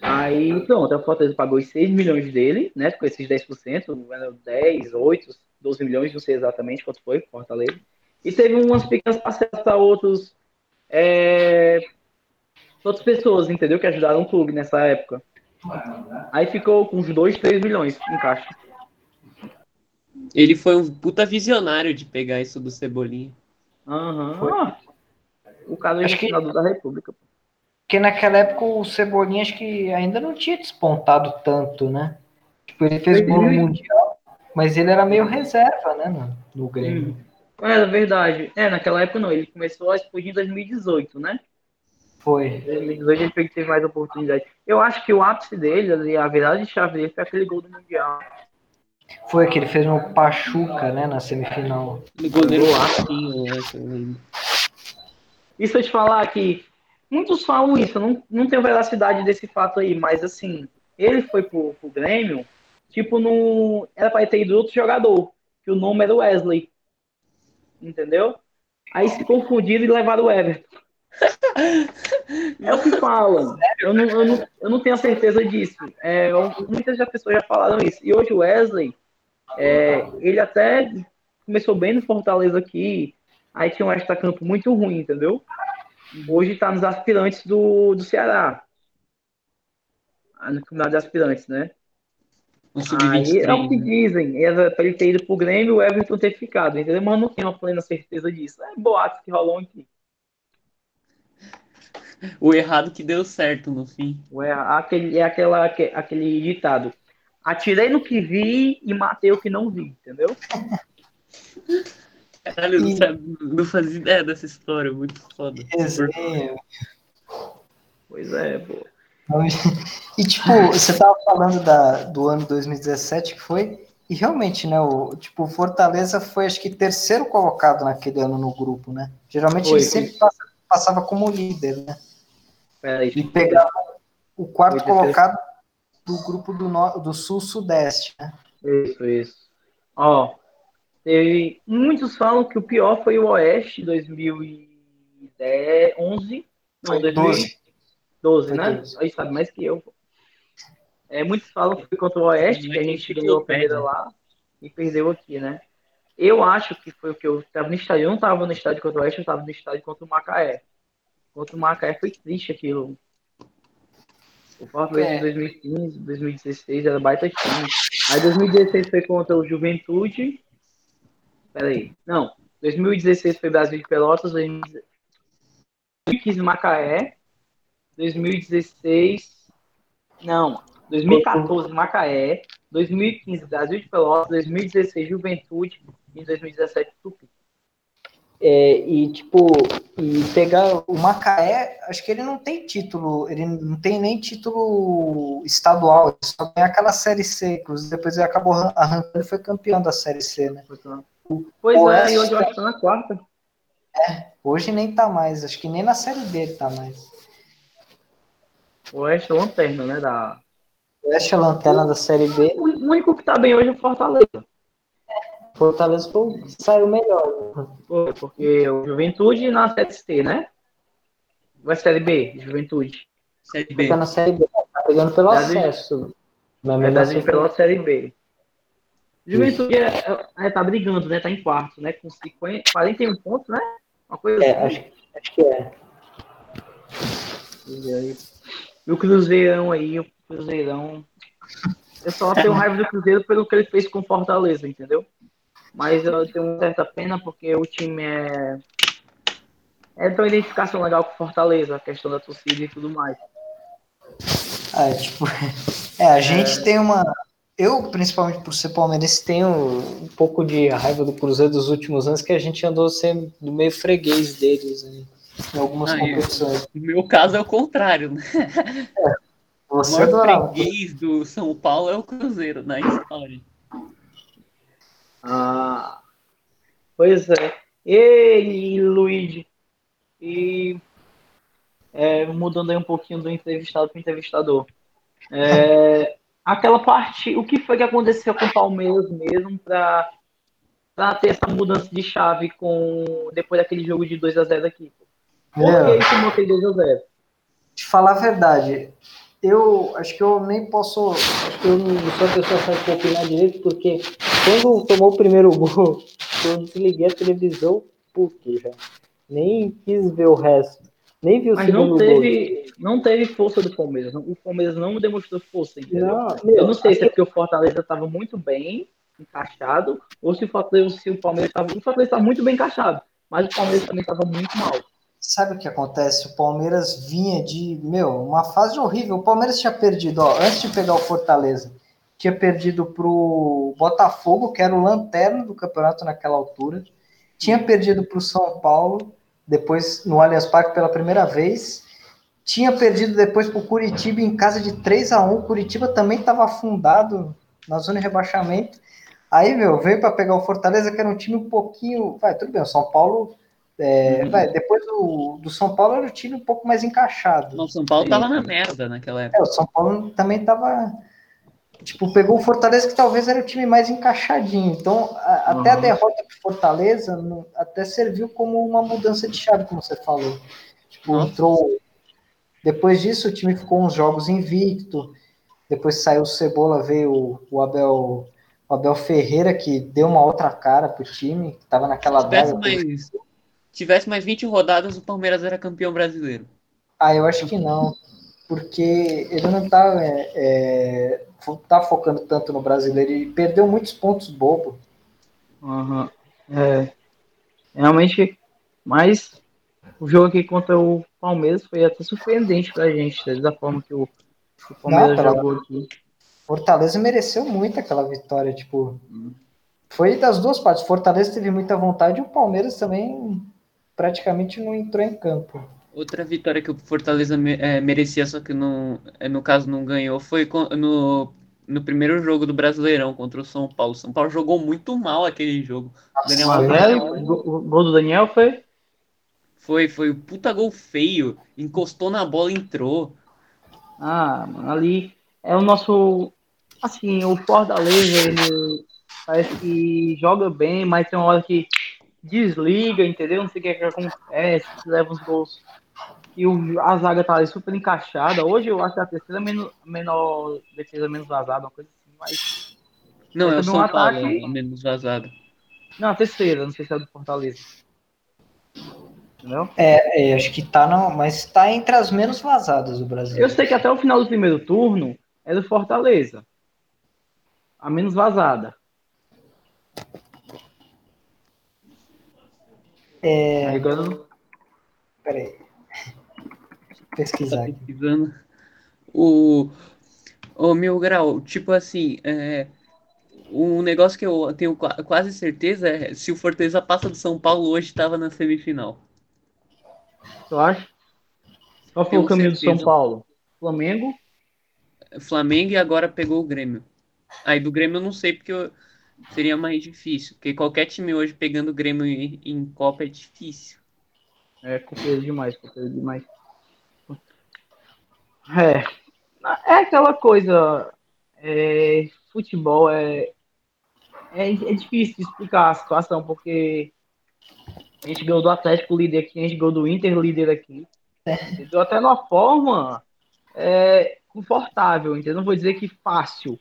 S3: Aí, pronto, a Fortaleza pagou os 6 milhões dele, né? Com esses 10%, 10, 8, 12 milhões, não sei exatamente quanto foi, Fortaleza. E teve umas pequenas parcelas para outros. É, outras pessoas, entendeu? Que ajudaram o clube nessa época. Aí ficou com uns 2, 3 milhões em caixa.
S1: Ele foi um puta visionário de pegar isso do Cebolinha.
S3: Aham. Uhum o caso acho que, da República.
S2: Porque naquela época o Cebolinha acho que ainda não tinha despontado tanto, né? Tipo, ele fez gol no Mundial, mas ele era meio reserva, né, no, no Grêmio.
S3: Hum. É, verdade. É, naquela época não, ele começou a explodir em 2018, né?
S2: Foi.
S3: Em 2018 ele teve mais oportunidade. Eu acho que o ápice dele, a virada de chave dele foi aquele gol do Mundial.
S2: Foi que ele fez no Pachuca, né, na semifinal.
S1: O goleiro assim, né?
S3: Isso eu te falar que muitos falam isso, não, não tenho veracidade desse fato aí, mas assim, ele foi pro, pro Grêmio, tipo, no, era para ter ido outro jogador, que o nome era Wesley. Entendeu? Aí se confundiram e levaram o Everton. é o que falam. Eu não, eu não, eu não tenho a certeza disso. É, muitas pessoas já falaram isso. E hoje o Wesley, é, ele até começou bem no Fortaleza aqui, Aí tinha um extra-campo muito ruim, entendeu? Hoje está nos aspirantes do, do Ceará. Ah, no campeonato de aspirantes, né? Aí é o que né? dizem. Era para ele ter ido pro Grêmio o Everton ter ficado, entendeu? Mas não tenho uma plena certeza disso. É boatos que rolam aqui.
S1: O errado que deu certo no fim.
S3: É, aquele, é aquela, aquele ditado. Atirei no que vi e matei o que não vi, entendeu?
S1: Caralho, não, sabe, não fazia ideia dessa história, muito foda. Resenha.
S3: Pois é, pô.
S2: E tipo, você tava falando da, do ano 2017 que foi, e realmente, né, o tipo, Fortaleza foi acho que terceiro colocado naquele ano no grupo, né? Geralmente foi, ele sempre passava, passava como líder, né? Peraí, e pegava o quarto colocado do grupo do, do Sul-Sudeste, né?
S3: Isso, isso. Ó, Teve, muitos falam que o pior foi o Oeste 2011. Não, 2012, né? Aí sabe mais que eu. É, muitos falam que foi contra o Oeste, que a gente ganhou a primeira lá e perdeu aqui, né? Eu acho que foi o que eu estava no estádio. Eu não estava no estádio contra o Oeste, eu estava no estádio contra o Macaé. Contra o Macaé foi triste aquilo. O Fortaleza é. 2015, 2016 era baita time. Aí 2016 foi contra o Juventude. Peraí. Não. 2016 foi Brasil de Pelotas. 2015 Macaé. 2016. Não. 2014 Macaé. 2015 Brasil de Pelotas. 2016 Juventude. E 2017 Tupi.
S2: É, e tipo, e pegar o Macaé, acho que ele não tem título, ele não tem nem título estadual, só tem aquela série C, depois ele acabou arrancando e foi campeão da série C, né?
S3: Pois o é, e hoje eu acho que tá na quarta.
S2: É, hoje nem tá mais, acho que nem na série D ele tá mais.
S3: O Oeste é lanterna, né? Da...
S2: O Oeste é lanterna da série B.
S3: O único que tá bem hoje é o Fortaleza.
S2: Fortaleza foi, saiu melhor.
S3: Foi, porque o Juventude na Série C, né? Vai Série B, Juventude.
S2: Série B. Tá na Série B, tá pegando pelo Verdade, acesso.
S3: Na verdade, assim, pela Série B. Juventude é, é, é, tá brigando, né? Tá em quarto, né? Com 50, 41 pontos, né?
S2: Uma coisa é, assim. acho, acho que é.
S3: E o Cruzeirão aí, o Cruzeirão. Eu só tenho raiva do Cruzeiro pelo que ele fez com Fortaleza, entendeu? mas eu tenho uma certa pena porque o time é. É uma identificação legal com Fortaleza, a questão da torcida e tudo mais.
S2: Ah, é, tipo, é, a gente é... tem uma. Eu, principalmente por ser palmeirense, tenho um pouco de raiva do Cruzeiro dos últimos anos, que a gente andou sendo do meio freguês deles né, em algumas ah, competições.
S1: No meu caso é o contrário, né? É, você o maior freguês do São Paulo é o Cruzeiro na história.
S3: Ah, pois é. E Luigi. E é, mudando aí um pouquinho do entrevistado para o entrevistador. É, aquela parte, o que foi que aconteceu com o Palmeiras mesmo para ter essa mudança de chave com depois daquele jogo de 2 a 0 aqui? Por que isso montei 2 a 0
S2: Te falar a verdade, eu acho que eu nem posso. Acho que eu não sou a pessoa certa opinar direito, porque quando tomou o primeiro gol, eu desliguei a televisão, puto já. Nem quis ver o resto. Nem vi o
S3: Mas segundo não teve, gol. não teve força do Palmeiras. O Palmeiras não demonstrou força, entendeu? Não, meu, eu não sei se é porque o Fortaleza estava muito bem encaixado, ou se o Fortaleza, se o Palmeiras estava. O Fortaleza estava muito bem encaixado, mas o Palmeiras também estava muito mal.
S2: Sabe o que acontece? O Palmeiras vinha de, meu, uma fase horrível. O Palmeiras tinha perdido, ó, antes de pegar o Fortaleza, tinha perdido pro Botafogo, que era o lanterna do campeonato naquela altura. Tinha perdido pro São Paulo, depois no Allianz Parque pela primeira vez. Tinha perdido depois pro Curitiba em casa de 3 a 1 Curitiba também estava afundado na zona de rebaixamento. Aí, meu, veio para pegar o Fortaleza, que era um time um pouquinho. Vai, tudo bem, o São Paulo é, uhum. vai, depois do, do São Paulo era o time um pouco mais encaixado.
S1: o São Paulo tava na merda naquela época.
S2: É, o São Paulo também tava. Tipo, pegou o Fortaleza que talvez era o time mais encaixadinho. Então, a, uhum. até a derrota pro Fortaleza no, até serviu como uma mudança de chave, como você falou. Tipo, Nossa. entrou. Depois disso, o time ficou uns jogos invicto. Depois saiu o Cebola, veio o, o Abel. O Abel Ferreira, que deu uma outra cara pro time, que tava naquela
S1: draga. Mais, tivesse mais 20 rodadas, o Palmeiras era campeão brasileiro.
S2: Ah, eu acho que não. Porque ele não tá, é, é, tá focando tanto no brasileiro e perdeu muitos pontos bobo.
S3: Uhum. É, realmente, mas o jogo aqui contra o Palmeiras foi até surpreendente pra gente, né, da forma que o, o Palmeiras não, jogou aqui.
S2: Fortaleza mereceu muito aquela vitória, tipo. Foi das duas partes. Fortaleza teve muita vontade e o Palmeiras também praticamente não entrou em campo.
S1: Outra vitória que o Fortaleza é, merecia, só que não, é, no caso não ganhou, foi no, no primeiro jogo do Brasileirão contra o São Paulo. O São Paulo jogou muito mal aquele jogo.
S3: Nossa, Daniel o gol do Daniel foi?
S1: Foi, foi o puta gol feio. Encostou na bola e entrou.
S3: Ah, ali é o nosso. Assim, o Fortaleza, ele parece que joga bem, mas tem uma hora que desliga, entendeu? Não sei o que, é que acontece, leva os gols. E o, a zaga tá ali super encaixada. Hoje eu acho que a terceira menor, menor defesa menos vazada, uma coisa assim, mas.
S1: Não, é o São um Paulo, ataque... menos vazado.
S3: Não, a terceira, não sei se é do Fortaleza.
S2: Entendeu? É, é, acho que tá, não, mas tá entre as menos vazadas do Brasil.
S3: Eu sei que até o final do primeiro turno é do Fortaleza. A menos vazada.
S2: É. Agora... Peraí. Pesquisar. Tá pesquisando.
S1: O. O meu grau, tipo assim, é, um negócio que eu tenho quase certeza é se o Fortaleza passa do São Paulo hoje estava na semifinal.
S3: Tu acha? Qual foi tenho o caminho certeza. do São Paulo? Flamengo?
S1: Flamengo e agora pegou o Grêmio. Aí do Grêmio eu não sei porque eu, seria mais difícil. Porque qualquer time hoje pegando o Grêmio em, em Copa é difícil.
S3: É, culpeiro demais, culpeiro demais. É. É aquela coisa. É, futebol é, é, é difícil explicar a situação, porque a gente ganhou do Atlético líder aqui, a gente ganhou do Inter líder aqui. Entendeu? Até numa forma é, confortável, entendeu? Não vou dizer que fácil,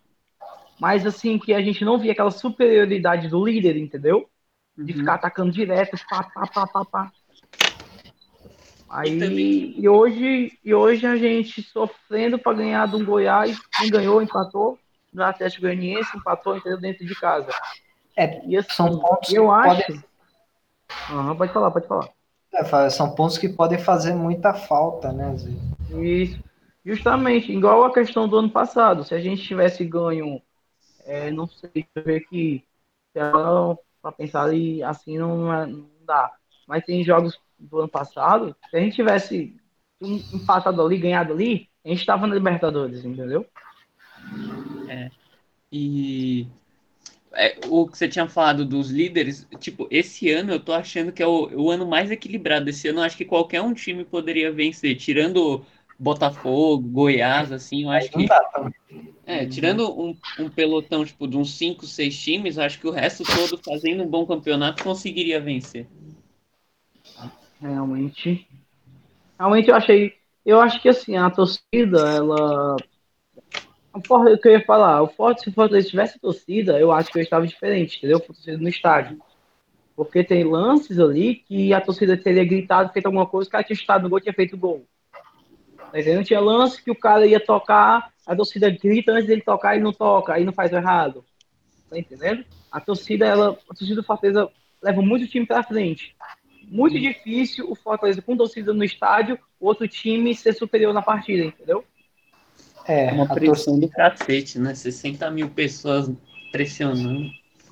S3: mas assim, que a gente não via aquela superioridade do líder, entendeu? De uhum. ficar atacando direto, pá, pá, pá, pá, pá. Aí, e, também... e, hoje, e hoje a gente sofrendo para ganhar do Goiás, quem ganhou, empatou, no Atlético Goianiense, empatou, entendeu, dentro de casa.
S2: É, e assim, são pontos
S3: eu acho... Podem... Uhum, pode falar, pode falar.
S2: É, são pontos que podem fazer muita falta, né, Zé?
S3: Isso. Justamente, igual a questão do ano passado. Se a gente tivesse ganho, é, não sei, ver que para pensar ali assim não, é, não dá. Mas tem jogos do ano passado, se a gente tivesse empatado ali, ganhado ali, a gente estava na Libertadores, entendeu?
S1: É. E é, o que você tinha falado dos líderes, tipo, esse ano eu tô achando que é o, o ano mais equilibrado. Esse ano eu acho que qualquer um time poderia vencer, tirando Botafogo, Goiás, assim, eu acho que. É, tirando um, um pelotão, tipo, de uns 5, 6 times, acho que o resto todo, fazendo um bom campeonato, conseguiria vencer.
S3: Realmente. Realmente eu achei. Eu acho que assim, a torcida, ela o que eu ia falar, o Forte, se o Fortaleza tivesse torcida, eu acho que eu estava diferente, entendeu? Torcida no estádio. Porque tem lances ali que a torcida teria gritado, feito alguma coisa, o cara tinha chutado no gol, tinha feito gol. Tá entendendo? Tinha lance que o cara ia tocar, a torcida grita antes dele tocar e não toca, aí não faz o errado. Tá entendendo? A torcida, ela, a torcida do Fortaleza leva muito o time pra frente. Muito difícil o Fortaleza com torcida no estádio, o outro time ser superior na partida, entendeu?
S1: É, uma pressão torcida... do cacete, né? 60 mil pessoas pressionando.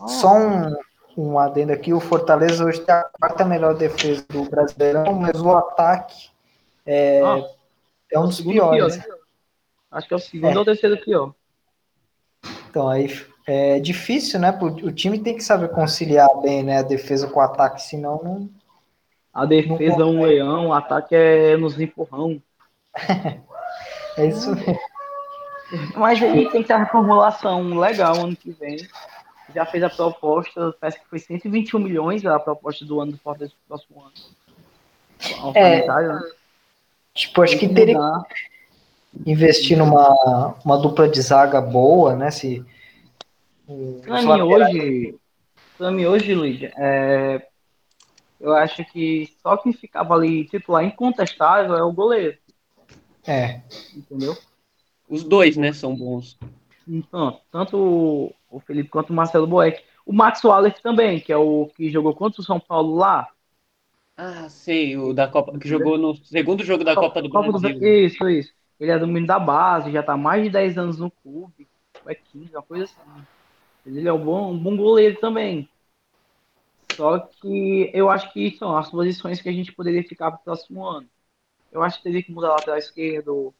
S2: Só um, um adendo aqui, o Fortaleza hoje tem a quarta melhor defesa do Brasileirão, mas o ataque é, ah, é um dos piores. Pior, né?
S3: Acho que é o segundo é. ou o terceiro pior.
S2: Então, aí é difícil, né? O time tem que saber conciliar bem né, a defesa com o ataque, senão não.
S3: A defesa é um leão, o ataque é nos empurrão.
S2: é isso mesmo.
S3: Mas aí tem que ter a reformulação legal ano que vem. Já fez a proposta, parece que foi 121 milhões a proposta do ano do Fortaleza do próximo ano.
S2: É, né? Tipo, acho que, que teria que investir numa uma dupla de zaga boa, né? Se,
S3: pra mim hoje, pra mim hoje, Luiz, é, eu acho que só quem ficava ali titular incontestável é o goleiro.
S2: É.
S3: Entendeu?
S1: Os dois, né, são bons.
S3: Então, tanto o Felipe quanto o Marcelo Boeck. O Max Wallace também, que é o que jogou contra o São Paulo lá.
S1: Ah, sei, o da Copa, que jogou no segundo jogo da Copa, Copa do Copa Brasil. Do...
S3: Isso, isso. Ele é do menino da base, já tá mais de 10 anos no clube. É 15, uma coisa assim. Ele é um bom, um bom goleiro também. Só que eu acho que são as posições que a gente poderia ficar pro próximo ano. Eu acho que teria que mudar a lateral esquerdo,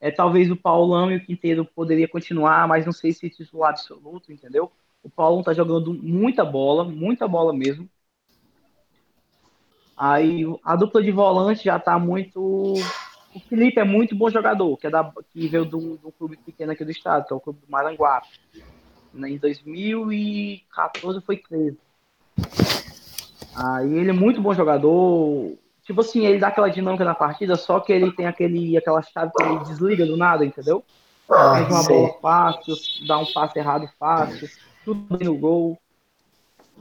S3: é, talvez o Paulão e o Quinteiro poderia continuar, mas não sei se titular absoluto, entendeu? O Paulão tá jogando muita bola, muita bola mesmo. Aí a dupla de volante já tá muito. O Felipe é muito bom jogador, que, é da, que veio de um, clube pequeno aqui do estado, que é o clube do Maranguape. Em 2014 foi 13. Aí ele é muito bom jogador tipo assim, ele dá aquela dinâmica na partida, só que ele tem aquele, aquela chave que ele desliga do nada, entendeu? Ah, Perde uma bola fácil, dá um passe errado fácil, tudo bem no gol.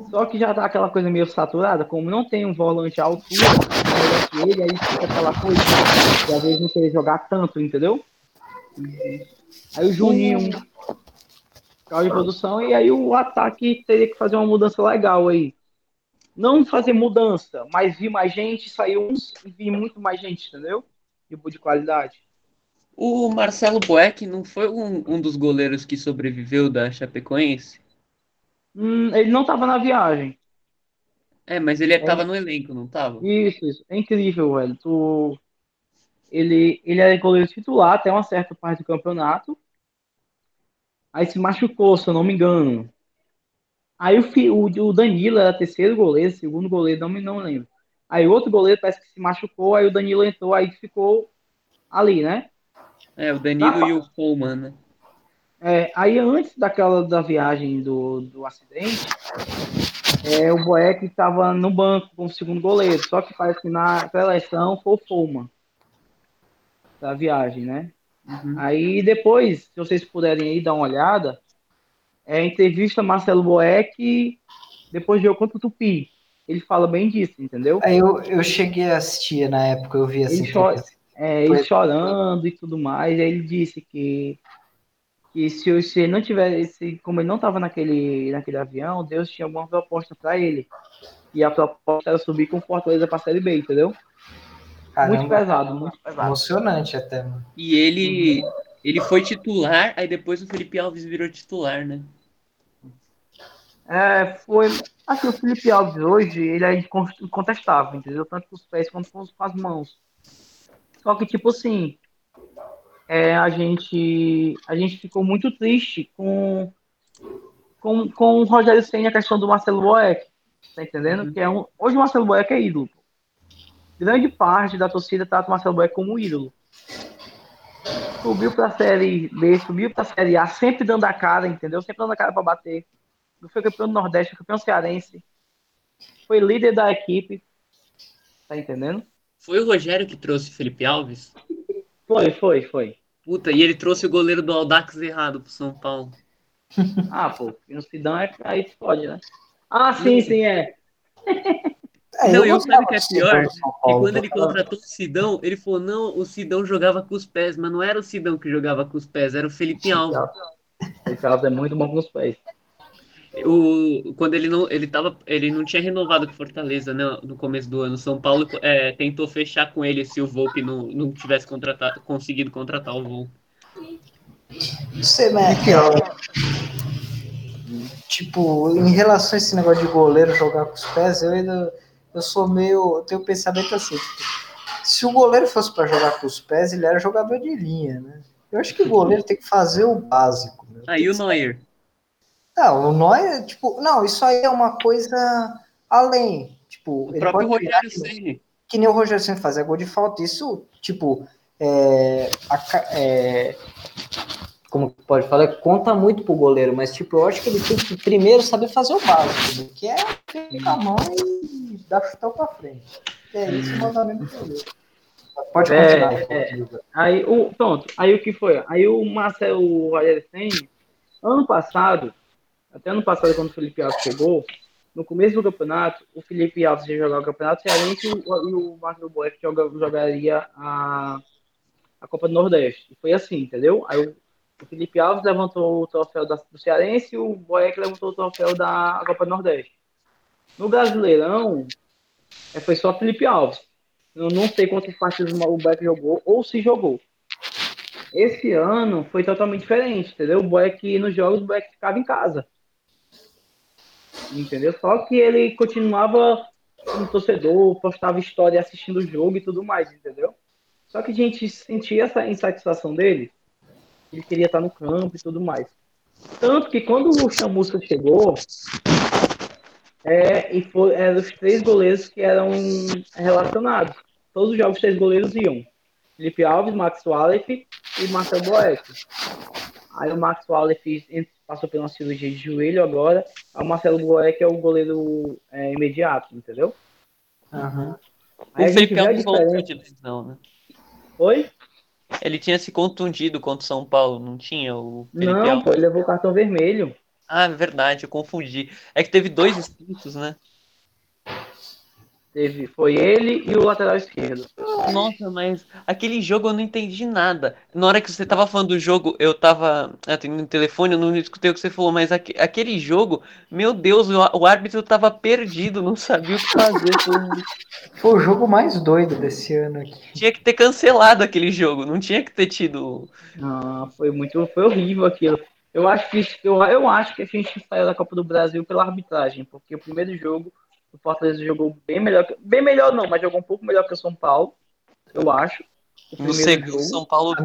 S3: Só que já tá aquela coisa meio saturada, como não tem um volante à altura, dele, aí fica aquela coisa de às vezes não querer jogar tanto, entendeu? Aí o Juninho carro de produção e aí o ataque teria que fazer uma mudança legal aí. Não fazer mudança, mas vir mais gente, sair uns e vir muito mais gente, entendeu? Tipo de qualidade.
S1: O Marcelo Boeck não foi um, um dos goleiros que sobreviveu da Chapecoense?
S3: Hum, ele não estava na viagem.
S1: É, mas ele estava é. no elenco, não estava?
S3: Isso, isso. É incrível, velho. Tu... Ele, ele era goleiro titular até uma certa parte do campeonato. Aí se machucou, se eu não me engano. Aí o, o, o Danilo era terceiro goleiro, segundo goleiro, não me não lembro. Aí outro goleiro parece que se machucou, aí o Danilo entrou, aí ficou ali, né?
S1: É, o Danilo e o Coleman, né?
S3: É, aí antes daquela da viagem do, do acidente, é, o Boeck estava no banco como segundo goleiro, só que parece que na seleção foi o Fulman da viagem, né? Uhum. Aí depois, se vocês puderem aí dar uma olhada, é entrevista Marcelo Boeck depois de eu contra o Tupi. Ele fala bem disso, entendeu?
S2: Aí eu, eu cheguei a assistir na época, eu vi assim.
S3: Ele, cho é, ele chorando e tudo mais, aí ele disse que que se, se ele não tivesse, como ele não estava naquele, naquele avião, Deus tinha alguma proposta para ele. E a proposta era subir com Fortaleza para a Série B, entendeu? Caramba, muito pesado, muito pesado.
S2: Emocionante até. Mano.
S1: E ele, ele foi titular, aí depois o Felipe Alves virou titular, né?
S3: É, foi. Assim, o Felipe Alves hoje, ele é incontestável, entendeu? Tanto com os pés quanto com as mãos. Só que, tipo assim, é, a gente a gente ficou muito triste com com, com o Rogério Senna a questão do Marcelo Boeck, tá entendendo? Uhum. Que é um, hoje o Marcelo Boeck é ídolo. Grande parte da torcida trata o Marcelo Boeck como ídolo. Subiu para a Série B, subiu para a Série A, sempre dando a cara, entendeu? Sempre dando a cara para bater. Não foi campeão do Nordeste, foi campeão cearense. Foi líder da equipe. Tá entendendo?
S1: Foi o Rogério que trouxe Felipe Alves?
S3: Foi, foi, foi.
S1: Puta, e ele trouxe o goleiro do Aldax errado pro São Paulo.
S3: ah, pô, no Sidão é aí pode, né? Ah, sim, sim, é.
S1: é não, eu sabe o que é pior? Que quando ele contratou o Sidão, ele falou: não, o Sidão jogava com os pés, mas não era o Sidão que jogava com os pés, era o Felipe Alves.
S3: Felipe Alves é muito bom com os pés
S1: o, quando ele não, ele, tava, ele não tinha renovado com Fortaleza né, no começo do ano. São Paulo é, tentou fechar com ele se o Volpe não, não tivesse contratado, conseguido contratar o Volpe.
S2: Você, Mac, tipo, em relação a esse negócio de goleiro jogar com os pés, eu ainda eu sou meio. Eu tenho um pensamento assim. Tipo, se o goleiro fosse para jogar com os pés, ele era jogador de linha, né? Eu acho que o goleiro tem que fazer o básico.
S1: Né? Aí o Neuer.
S2: Não, o Neuer, tipo, não, isso aí é uma coisa além. Tipo,
S1: o próprio Rogério Ceni.
S2: Que nem o Rogério Ceni faz, é gol de falta. Isso, tipo, é, a, é, como pode falar, conta muito pro goleiro, mas tipo, eu acho que ele tem que primeiro saber fazer o básico, que é pegar a mão e dar chutão pra frente. É isso mandamento do goleiro.
S3: Pode continuar. É, é, aí, o, pronto, aí o que foi? Aí o Marcelo Rogério Ceni, ano passado, até ano passado, quando o Felipe Alves chegou, no começo do campeonato, o Felipe Alves ia jogar o campeonato cearense e o, o Marcelo Boeck joga, jogaria a, a Copa do Nordeste. E foi assim, entendeu? Aí o, o Felipe Alves levantou o troféu da, do Cearense e o Boeck levantou o troféu da Copa do Nordeste. No Brasileirão, é, foi só Felipe Alves. Eu não sei quantas partidas o Boeck jogou ou se jogou. Esse ano foi totalmente diferente, entendeu? O Boeck nos jogos, o Boeck ficava em casa entendeu? Só que ele continuava um torcedor, postava história assistindo o jogo e tudo mais, entendeu? Só que a gente sentia essa insatisfação dele, ele queria estar no campo e tudo mais. Tanto que quando o Chamusca chegou, é, e foi, eram os três goleiros que eram relacionados. Todos os jogos, os três goleiros iam. Felipe Alves, Max Wallace e Marcelo Boeck. Aí o Max Wallace passou por uma cirurgia de joelho agora. O Marcelo Boeck é o goleiro é, imediato, entendeu?
S2: Uhum.
S1: Aí o Felipe Alves voltou de lesão, né?
S3: Oi?
S1: Ele tinha se contundido contra o São Paulo, não tinha? O
S3: Felipe não, Alves. pô, ele levou cartão vermelho.
S1: Ah, é verdade, eu confundi. É que teve dois expulsos, né?
S3: Teve, foi ele e o lateral esquerdo.
S1: Nossa, mas aquele jogo eu não entendi nada. Na hora que você tava falando do jogo, eu tava atendendo o telefone, eu não escutei o que você falou, mas aqu aquele jogo, meu Deus, o, o, árbitro tava perdido, não sabia o que fazer.
S2: Foi o jogo mais doido desse ano aqui.
S1: Tinha que ter cancelado aquele jogo, não tinha que ter tido.
S3: Não, foi muito, foi horrível aquilo. Eu acho que eu, eu acho que a gente saiu da Copa do Brasil pela arbitragem, porque o primeiro jogo o Fortaleza jogou bem melhor, bem melhor não, mas jogou um pouco melhor que o São Paulo, eu acho.
S1: No segundo, São Paulo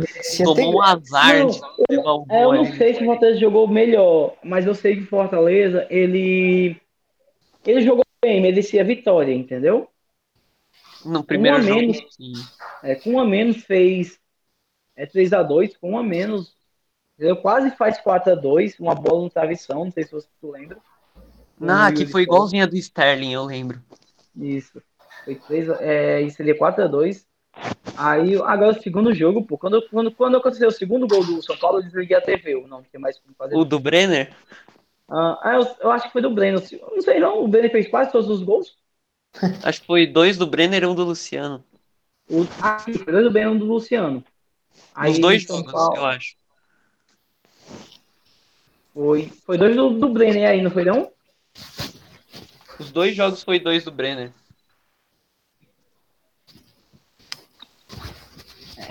S1: tomou um azar
S3: não, de levar o é, Eu não sei se o Fortaleza jogou melhor, mas eu sei que o Fortaleza, ele ele jogou bem, merecia vitória, entendeu?
S1: No primeiro um jogo,
S3: menos, é, com um a menos fez é 3 a 2 com um a menos entendeu? quase faz 4 a 2 uma bola no travessão, não sei se você lembra.
S1: Ah, que foi igualzinha do Sterling, eu lembro.
S3: Isso. Foi 3, é, isso seria 4x2. Aí, agora o segundo jogo, pô, quando, quando, quando aconteceu o segundo gol do São Paulo, eu desliguei a TV, eu não tem mais como
S1: fazer. O do Brenner?
S3: Ah, eu, eu, acho que foi do Brenner. Não sei não, o Brenner fez quase todos os gols.
S1: Acho que foi dois do Brenner e um do Luciano.
S3: O, ah, foi dois do Brenner e um do Luciano.
S1: Aí, Os dois jogos, Paulo, eu acho.
S3: Foi, foi dois do, do Brenner aí, não foi não?
S1: Os dois jogos foi dois do Brenner.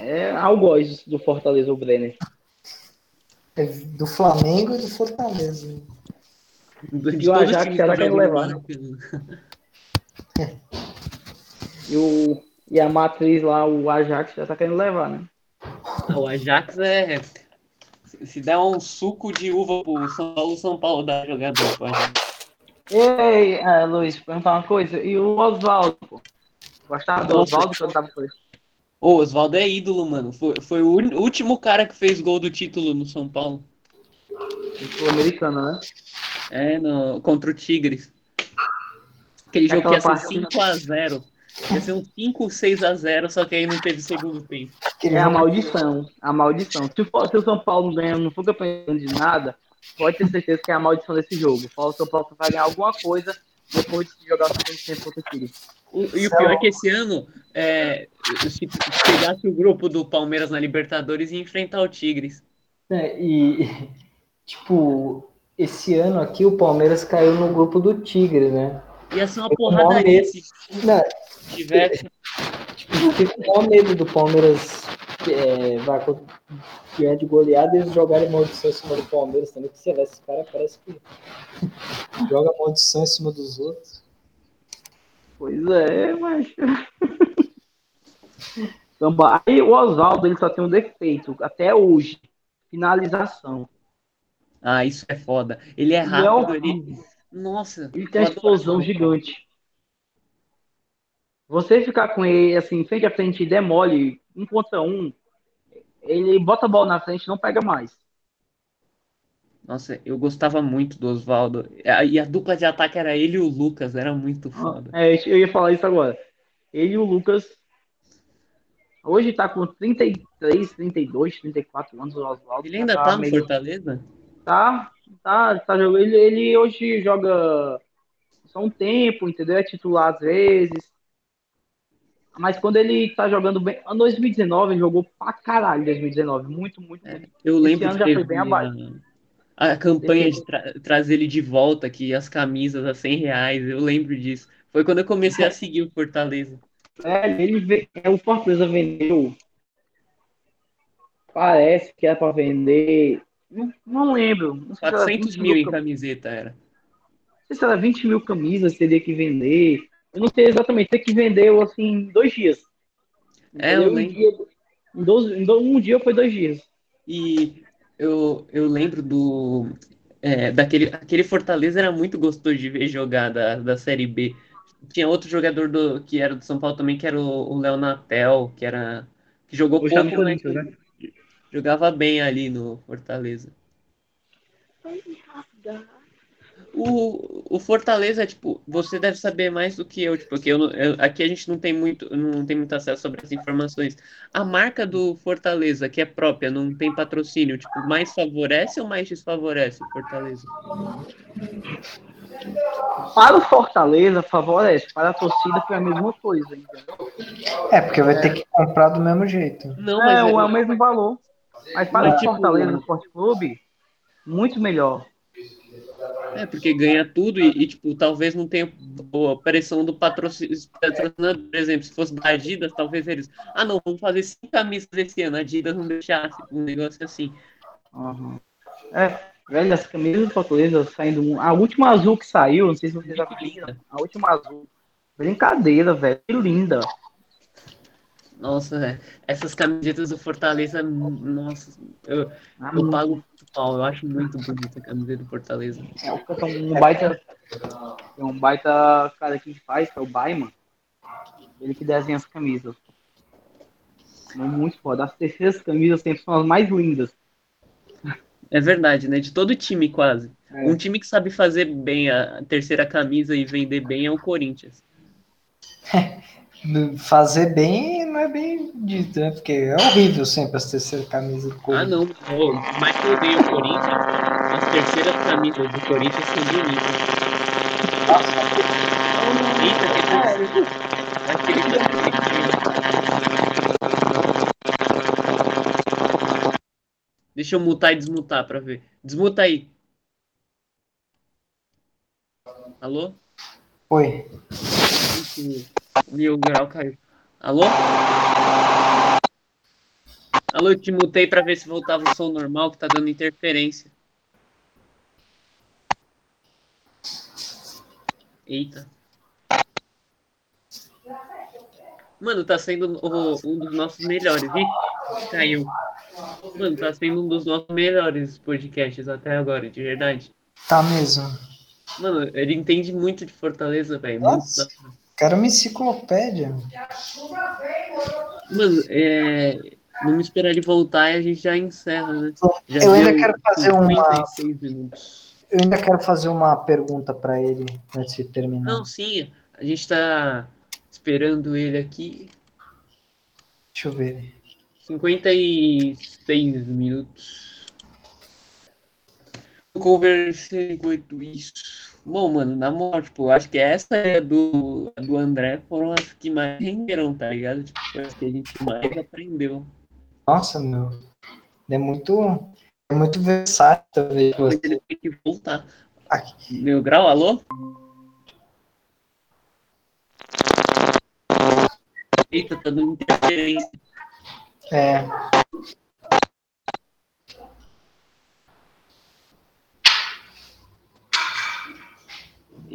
S3: É algoz do Fortaleza, o Brenner.
S2: É do Flamengo e do Fortaleza.
S3: Do, e o Ajax já tá querendo levar, né? e, o, e a matriz lá, o Ajax já tá querendo levar, né?
S1: O Ajax é. Se der um suco de uva pro São Paulo, São Paulo dá jogador Ajax.
S3: Ei, é, Luiz, perguntar uma coisa. E o Oswaldo, pô? Gostava do Oswaldo quando tava com ele?
S1: O Oswaldo é ídolo, mano. Foi, foi o último cara que fez gol do título no São Paulo.
S3: Sul-americano, né?
S1: É, no, contra o Tigres. Aquele jogo que ia ser 5x0. Ia ser um 5, 6x0, só que aí não teve segundo tempo.
S3: É a maldição. A maldição. Se, for, se o São Paulo ganha, não for campeão de nada, pode ter certeza que é a maldição desse jogo. O São Paulo vai ganhar alguma coisa depois de jogar o segundo tempo contra o
S1: E o pior é que esse ano, é, se pegasse o grupo do Palmeiras na Libertadores e enfrentar o Tigres.
S4: É, e, tipo, esse ano aqui o Palmeiras caiu no grupo do Tigre, né?
S1: Ia ser uma porradaria se
S4: tivesse. Tipo, fico com medo do Palmeiras é, vai ganhar de goleada e eles jogarem maldição em cima do Palmeiras também, que você vê, esse cara parece que joga maldição em cima dos outros.
S3: Pois é, mas. aí o Oswaldo ele só tem um defeito, até hoje. Finalização.
S1: Ah, isso é foda. Ele é rápido, ele. Nossa.
S3: Ele tem uma explosão gigante. Você ficar com ele assim, frente a frente e demole um contra um, ele bota a bola na frente não pega mais.
S1: Nossa, eu gostava muito do Oswaldo. E a dupla de ataque era ele e o Lucas, era muito foda.
S3: É, eu ia falar isso agora. Ele e o Lucas. Hoje tá com 33, 32, 34 anos o Oswaldo.
S1: Ele ainda tá, tá no meio... Fortaleza?
S3: Tá, tá, tá jogando. Ele, ele hoje joga só um tempo, entendeu? É titular às vezes. Mas quando ele tá jogando bem. Em 2019, ele jogou pra caralho 2019. Muito, muito,
S1: é, muito. Eu lembro Esse ano já foi bem abaixo. A, campanha de tra trazer ele de volta, que as camisas a 100 reais, eu lembro disso. Foi quando eu comecei a seguir o Fortaleza.
S3: É, ele veio, é, o Fortaleza vendeu. Parece que era pra vender. Não, não lembro. Não
S1: 400 mil, mil em camiseta era.
S3: Não sei se era 20 mil camisas, teria que vender. Eu não sei exatamente, tem que vendeu assim dois dias.
S1: É, eu
S3: lembro. Um dia, em dois, em um dia foi dois dias.
S1: E eu, eu lembro do. É, daquele aquele Fortaleza era muito gostoso de ver jogar da, da Série B. Tinha outro jogador do, que era do São Paulo também, que era o, Léo Natel, que era. que jogou Hoje pouco, mas né? jogava bem ali no Fortaleza. O, o Fortaleza, tipo, você deve saber mais do que eu, tipo, porque eu, eu, aqui a gente não tem muito, não tem muito acesso sobre as informações. A marca do Fortaleza, que é própria, não tem patrocínio, tipo, mais favorece ou mais desfavorece o Fortaleza?
S3: Para o Fortaleza, favorece. Para a torcida, foi a mesma coisa. Entendeu?
S2: É, porque vai é. ter que comprar do mesmo jeito.
S3: Não, é, é, é o mesmo valor. Mas para o tipo, Fortaleza, no Sport Clube, muito melhor.
S1: É, porque ganha tudo e, e, tipo, talvez não tenha a pressão do patrocinador, por exemplo, se fosse da Adidas, talvez eles, ah não, vamos fazer cinco camisas esse ano, a Adidas não deixasse, um negócio assim.
S3: Uhum. É, velho, as camisas do Fortaleza saindo, a última azul que saiu, não sei se vocês já viram, a última azul, brincadeira, velho, que linda.
S1: Nossa, é. essas camisetas do Fortaleza, nossa, eu, ah, eu pago pau, eu acho muito bonita a camiseta do Fortaleza.
S3: É, um baita, é um baita cara que faz, que é o Baiman, ele que desenha as camisas. É muito foda, as terceiras camisas sempre são as mais lindas.
S1: É verdade, né? De todo time, quase. É. Um time que sabe fazer bem a terceira camisa e vender bem é o Corinthians.
S2: fazer bem não é bem dito, né? Porque é horrível sempre as terceiras camisas do
S1: Corinthians. Ah, não. Mas que eu odeio o Corinthians, as terceiras camisas do Corinthians são bonitas. Nossa, bonita, tem Deixa eu mutar e desmutar pra ver. Desmuta aí. Alô?
S2: Oi.
S1: Mil grau caiu. Alô? Alô, eu te mutei pra ver se voltava o som normal, que tá dando interferência. Eita. Mano, tá sendo o, um dos nossos melhores. Ih, caiu. Mano, tá sendo um dos nossos melhores podcasts até agora, de verdade.
S2: Tá mesmo.
S1: Mano, ele entende muito de Fortaleza, velho.
S2: Muito... Cara, uma enciclopédia.
S1: Mano, é... Vamos esperar ele voltar e a gente já encerra, né? Já
S2: eu ainda quero fazer uma. Eu ainda quero fazer uma pergunta para ele antes de terminar.
S1: Não, sim. A gente tá esperando ele aqui.
S2: Deixa eu ver.
S1: 56 minutos. Conversei enquanto isso. Bom, mano, na moral, tipo, acho que essa é do, do André foram as que mais renderam, tá ligado? Tipo, as que a gente mais aprendeu.
S2: Nossa, meu. É muito. É muito versátil também.
S1: Mas ele tem que voltar. Aqui. Meu grau, alô? Eita, tá dando interferência.
S2: É.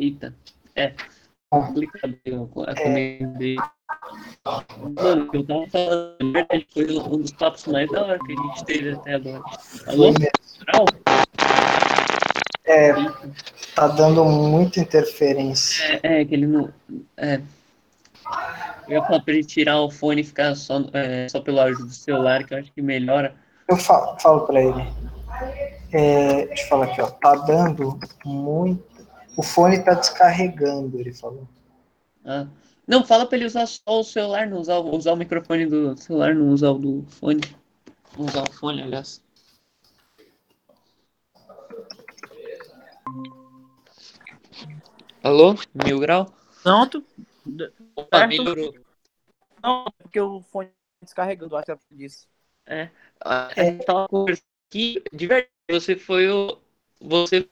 S1: Eita. É. Complicado. Eu acomendei. Mano, eu tava falando, verdade, foi um dos papos mais da hora que a gente teve até agora. Alô?
S2: É, tá dando muita interferência.
S1: É, é que ele não. É. Eu ia falar pra ele tirar o fone e ficar só, é, só pelo áudio do celular, que eu acho que melhora.
S2: Eu falo, falo pra ele. É, deixa eu falar aqui, ó. Tá dando muito o fone tá descarregando, ele falou.
S1: Ah. Não, fala pra ele usar só o celular, não usar, usar o microfone do celular, não usar o do fone. Não usar o fone, aliás. Alô? Mil grau?
S3: Pronto.
S1: Opa, melhorou.
S3: Não, porque o fone descarregando, acho que é disso.
S1: É. é. Tava conversando aqui, de verdade, você foi o, você,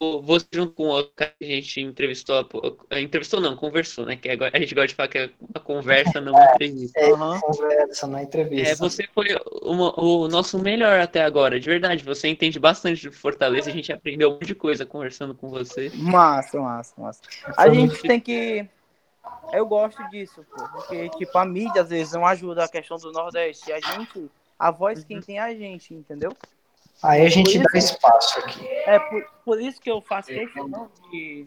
S1: você junto com o cara que a gente entrevistou, entrevistou não, conversou, né? Que agora a gente gosta de falar que é uma conversa, não uma é, entrevista.
S2: É, uhum. conversa, não entrevista.
S1: É, você foi uma, o nosso melhor até agora, de verdade. Você entende bastante de Fortaleza, a gente aprendeu um monte de coisa conversando com você.
S3: Massa, massa, massa. A gente tem que. Eu gosto disso, pô, porque, tipo, a mídia às vezes não ajuda a questão do Nordeste. A gente, a voz quem tem é a gente, entendeu?
S2: Aí a gente dá espaço aqui.
S3: É por, por isso que eu faço questão de.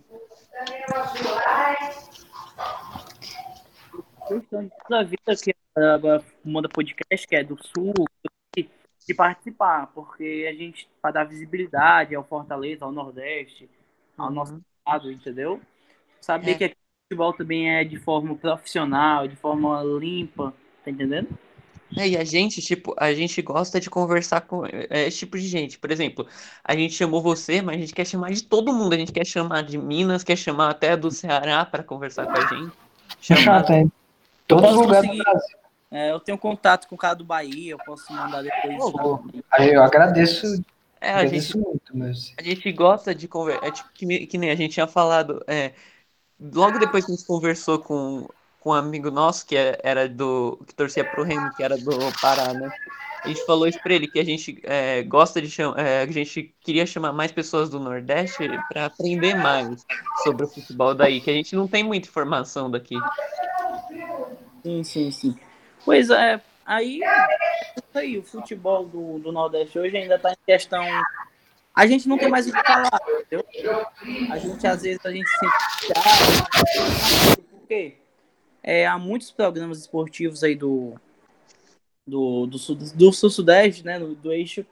S3: da vida que agora manda podcast, que é do Sul, de participar, porque a gente, para dar visibilidade ao Fortaleza, ao Nordeste, ao uhum. nosso estado, entendeu? Saber é. que o futebol também é de forma profissional, de forma limpa, tá entendendo?
S1: É, e a gente, tipo, a gente gosta de conversar com é, esse tipo de gente. Por exemplo, a gente chamou você, mas a gente quer chamar de todo mundo. A gente quer chamar de Minas, quer chamar até do Ceará para conversar com a gente.
S2: Chamar... Chato, hein? Todo lugar do
S3: Brasil. É, eu tenho contato com o cara do Bahia, eu posso mandar depois. Oh,
S2: eu agradeço.
S1: É, a gente, muito, mas... a gente gosta de conversar. É tipo que, que, nem a gente tinha falado. É, logo depois que a gente conversou com com um amigo nosso que é, era do. que torcia pro Remo, que era do Pará, né? A gente falou isso pra ele, que a gente é, gosta de chamar. É, a gente queria chamar mais pessoas do Nordeste para aprender mais sobre o futebol daí, que a gente não tem muita informação daqui.
S3: Sim, sim, sim. Pois é, aí, aí o futebol do, do Nordeste hoje ainda está em questão. A gente não tem mais o que falar, entendeu? A gente, às vezes, a gente se. Por quê? É, há muitos programas esportivos aí do, do, do, do sul-sudeste, né, do, do eixo,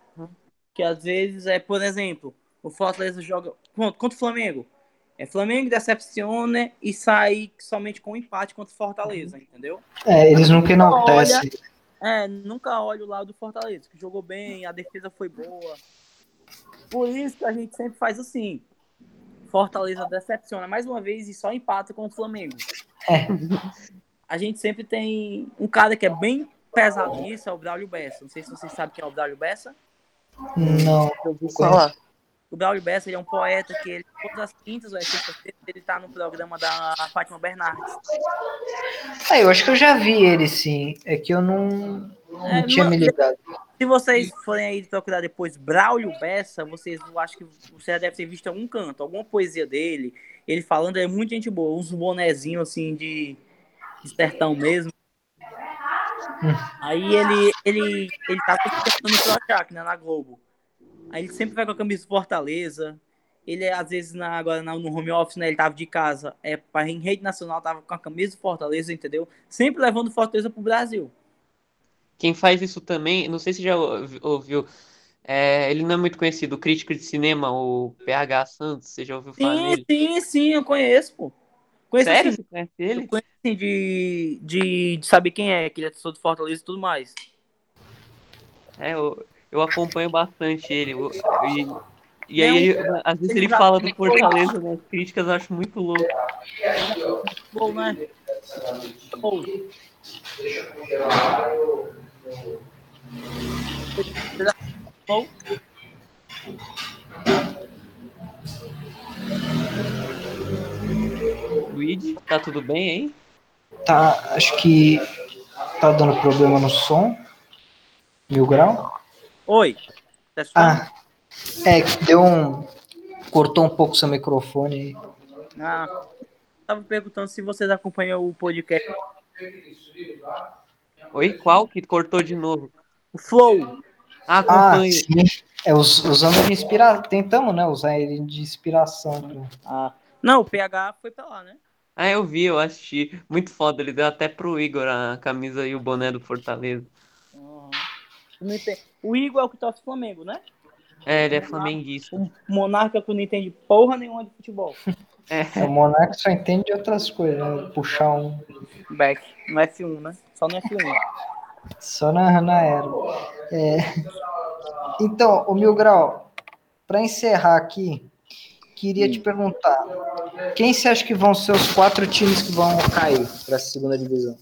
S3: que às vezes é, por exemplo, o Fortaleza joga contra o Flamengo. É Flamengo decepciona e sai somente com um empate contra o Fortaleza, entendeu?
S2: É, eles nunca enaltecem.
S3: É, nunca olha o lado do Fortaleza, que jogou bem, a defesa foi boa. Por isso que a gente sempre faz assim. Fortaleza decepciona mais uma vez e só empata com o Flamengo. É. A gente sempre tem um cara que é bem pesado nisso, é o Braulio Bessa. Não sei se vocês sabem quem é o Braulio Bessa.
S2: Não, eu vou falar.
S3: O Braulio Bessa ele é um poeta que ele, todas as quintas ou é ele tá no programa da Fátima Bernardes.
S2: Ah, eu acho que eu já vi ele sim. É que eu não, não é, tinha não, me ligado.
S3: Se vocês forem aí procurar depois Braulio Bessa, vocês acho que você já deve ter visto algum canto, alguma poesia dele. Ele falando é muito gente boa, uns bonezinhos assim de, de sertão mesmo. Aí ele ele ele tá tentando Projac, né, na Globo. Aí ele sempre vai com a camisa do Fortaleza. Ele às vezes na, agora no home office, né, ele tava de casa, é em rede nacional tava com a camisa do Fortaleza, entendeu? Sempre levando Fortaleza pro Brasil.
S1: Quem faz isso também, não sei se já ouviu, é, ele não é muito conhecido, o crítico de cinema, o PH Santos, você já ouviu falar
S3: sim,
S1: dele?
S3: Sim, sim, eu conheço, pô.
S1: Conheço, Sério? Assim, você conhece
S3: ele? Eu conheço, assim, de, de, de saber quem é, que ele é todo do Fortaleza e tudo mais.
S1: É, eu, eu acompanho bastante ele. Eu, e, e aí, às vezes ele fala do Fortaleza nas críticas, eu acho muito louco.
S3: Bom, né? Bom. Deixa eu congelar
S1: Bom. Luigi, tá tudo bem aí?
S2: Tá, acho que tá dando problema no som. Mil grau?
S3: Oi.
S2: Tá ah, é, deu um. Cortou um pouco seu microfone aí.
S3: Ah, tava perguntando se vocês acompanham o podcast
S1: Oi, qual que cortou de novo?
S3: O Flow.
S2: Ah. Ah, sim. É, usando de inspiração. Tentamos, né? Usar ele de inspiração.
S3: Ah. Não, o PH foi pra lá, né?
S1: Ah, eu vi, eu assisti. Muito foda. Ele deu até pro Igor a camisa e o boné do Fortaleza.
S3: Uhum. O Igor é o que torce Flamengo, né?
S1: É, ele é flamenguista.
S3: O Monarca que não entende porra nenhuma de futebol.
S2: É. O Monarca só entende de outras coisas, né? Puxar um.
S3: Back, no F1, né? Só no F1.
S2: Só na, na Aero. É... Então, o Mil Grau, para encerrar aqui, queria Sim. te perguntar: quem você acha que vão ser os quatro times que vão cair para a segunda divisão?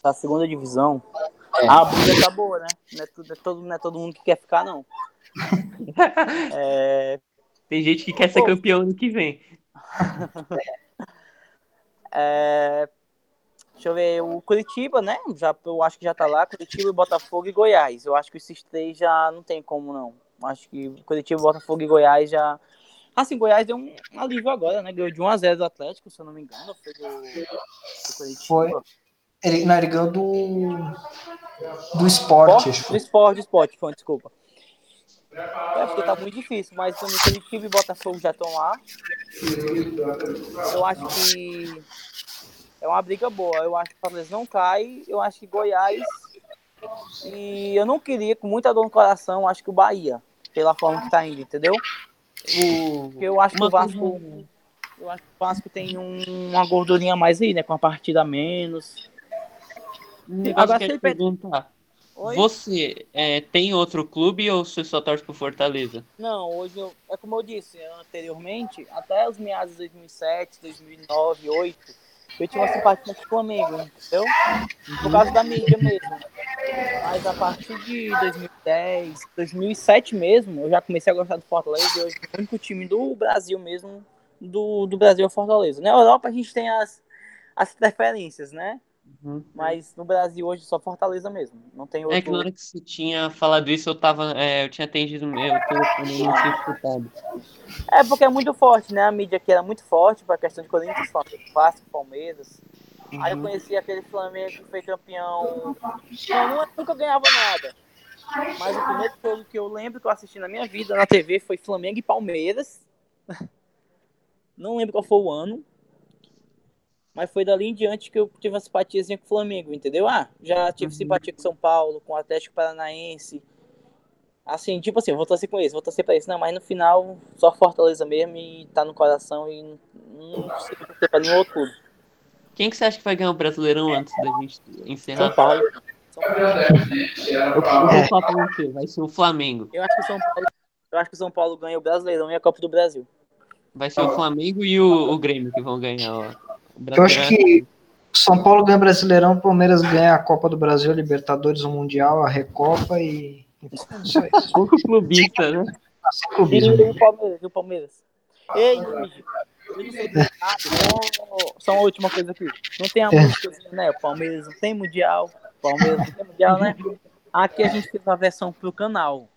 S3: Para a segunda divisão? É. A briga tá boa, né? Não é, tudo, é todo, não é todo mundo que quer ficar, não.
S1: é... Tem gente que quer ser Pô. campeão ano que vem.
S3: é, deixa eu ver, o Curitiba, né? Já, eu acho que já tá lá, Curitiba, Botafogo e Goiás. Eu acho que esses três já não tem como, não. Acho que Curitiba, Botafogo e Goiás já. Assim, Goiás deu um alívio agora, né? Ganhou de 1x0 do Atlético, se eu não me engano. Foi do,
S2: do Curitiba. Foi. Ele, não, ele ganhou do. Do esporte.
S3: Do esporte, do esporte, foi, desculpa. É, porque tá muito difícil, mas o Curitiba e Botafogo já estão lá. Eu acho que é uma briga boa. Eu acho que o Fortaleza não cai. Eu acho que Goiás. E eu não queria, com muita dor no coração, acho que o Bahia, pela forma que tá indo, entendeu? O... Eu acho que o Vasco. Eu acho que o Vasco tem um, uma gordurinha mais aí, né? Com a partida menos.
S1: Agora, se ele perguntar Oi? Você é, tem outro clube ou você só torce pro Fortaleza?
S3: Não, hoje eu, é como eu disse anteriormente, até os meados de 2007, 2009, 2008, eu tinha uma simpatia com o Flamengo, entendeu? Por causa da mídia mesmo. Mas a partir de 2010, 2007 mesmo, eu já comecei a gostar do Fortaleza hoje o único time do Brasil mesmo, do, do Brasil é o Fortaleza. Na Europa a gente tem as, as preferências, né? Uhum. Mas no Brasil hoje só Fortaleza mesmo. Não tem outro.
S1: É que na hora que você tinha falado isso, eu tava. É, eu tinha atendido meu telefone não tinha escutado.
S3: É porque é muito forte, né? A mídia aqui era muito forte para a questão de Corinthians, Vasco, Palmeiras. Uhum. Aí eu uhum. conheci aquele Flamengo que foi campeão. Não, nunca ganhava nada. Mas o primeiro jogo que eu lembro que eu assisti na minha vida na TV foi Flamengo e Palmeiras. Não lembro qual foi o ano. Mas foi dali em diante que eu tive uma simpatiazinha com o Flamengo, entendeu? Ah, já tive uhum. simpatia com São Paulo, com o Atlético Paranaense. Assim, tipo assim, eu vou torcer com esse, vou torcer pra isso. Não, mas no final, só Fortaleza mesmo e tá no coração e não consigo torcer pra nenhum outro clube.
S1: Quem que você acha que vai ganhar o Brasileirão antes da gente encerrar?
S3: São Paulo. São Paulo.
S1: Eu, vou falar pra você, vai ser o Flamengo.
S3: Eu acho que o São Paulo, eu acho que o São Paulo ganha o Brasileirão e a Copa do Brasil.
S1: Vai ser o Flamengo e o, o Grêmio que vão ganhar, ó.
S2: Eu acho que São Paulo ganha Brasileirão, Palmeiras ganha a Copa do Brasil, a Libertadores, o Mundial, a Recopa e.
S1: Isso aí. Pouco clubista, né?
S3: E o Palmeiras, e o Palmeiras. Ei, Luigi, só, só uma última coisa aqui. Não tem a música, né? O Palmeiras não tem Mundial. O Palmeiras não tem Mundial, né? Aqui a gente fez uma versão pro canal.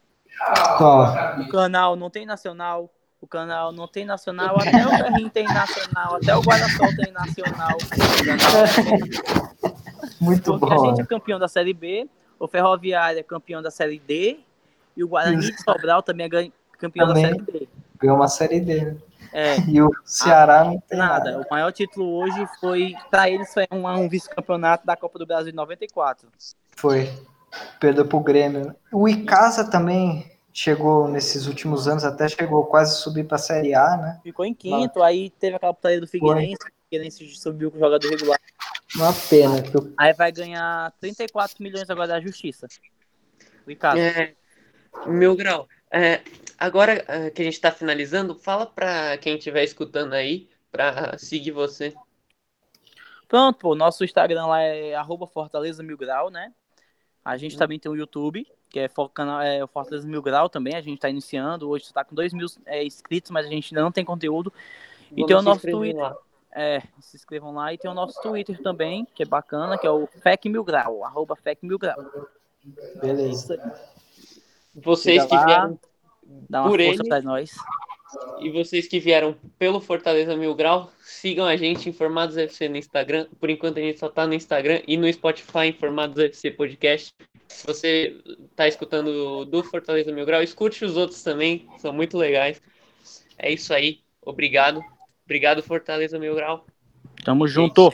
S2: Qual?
S3: O canal não tem nacional, o canal não tem nacional, até o Ferrinho tem nacional, até o Guarda-Sol tem nacional.
S2: Muito
S3: Porque
S2: bom.
S3: a gente é campeão da Série B, o Ferroviário é campeão da Série D, e o Guarani de Sobral também é campeão também da Série D.
S2: Ganhou uma Série D, né?
S3: É.
S2: E o Ceará não tem nada.
S3: nada. O maior título hoje foi, para eles, foi um, um vice-campeonato da Copa do Brasil de 94.
S2: Foi. Perdeu pro Grêmio. O Icasa também chegou nesses últimos anos, até chegou quase a subir para a Série A, né?
S3: Ficou em quinto, Mas... aí teve aquela putaria do Figueirense, o Figueirense subiu com o jogador regular.
S2: Uma pena. Que eu...
S3: Aí vai ganhar 34 milhões agora da Justiça. Ricardo.
S1: É, meu grau. É, agora é, que a gente está finalizando, fala para quem estiver escutando aí para seguir você.
S3: Pronto, pô, nosso Instagram lá é arroba Fortaleza Mil Grau, né? A gente hum. também tem o YouTube, que é, canal, é o Fortaleza Mil Grau também, a gente está iniciando, hoje está com 2 mil é, inscritos, mas a gente ainda não tem conteúdo. Vamos e tem o nosso Twitter. Lá. É, se inscrevam lá. E tem o nosso Twitter também, que é bacana, que é o FEC Mil Grau, arroba FEC Mil Grau.
S2: Beleza.
S1: Vocês que vieram
S3: dá uma por força ele, pra nós.
S1: E vocês que vieram pelo Fortaleza Mil Grau, sigam a gente, Informados FC no Instagram. Por enquanto a gente só tá no Instagram e no Spotify, Informados FC Podcast. Se você tá escutando do Fortaleza Mil Grau, escute os outros também, são muito legais. É isso aí, obrigado. Obrigado, Fortaleza Mil Grau.
S3: Tamo junto.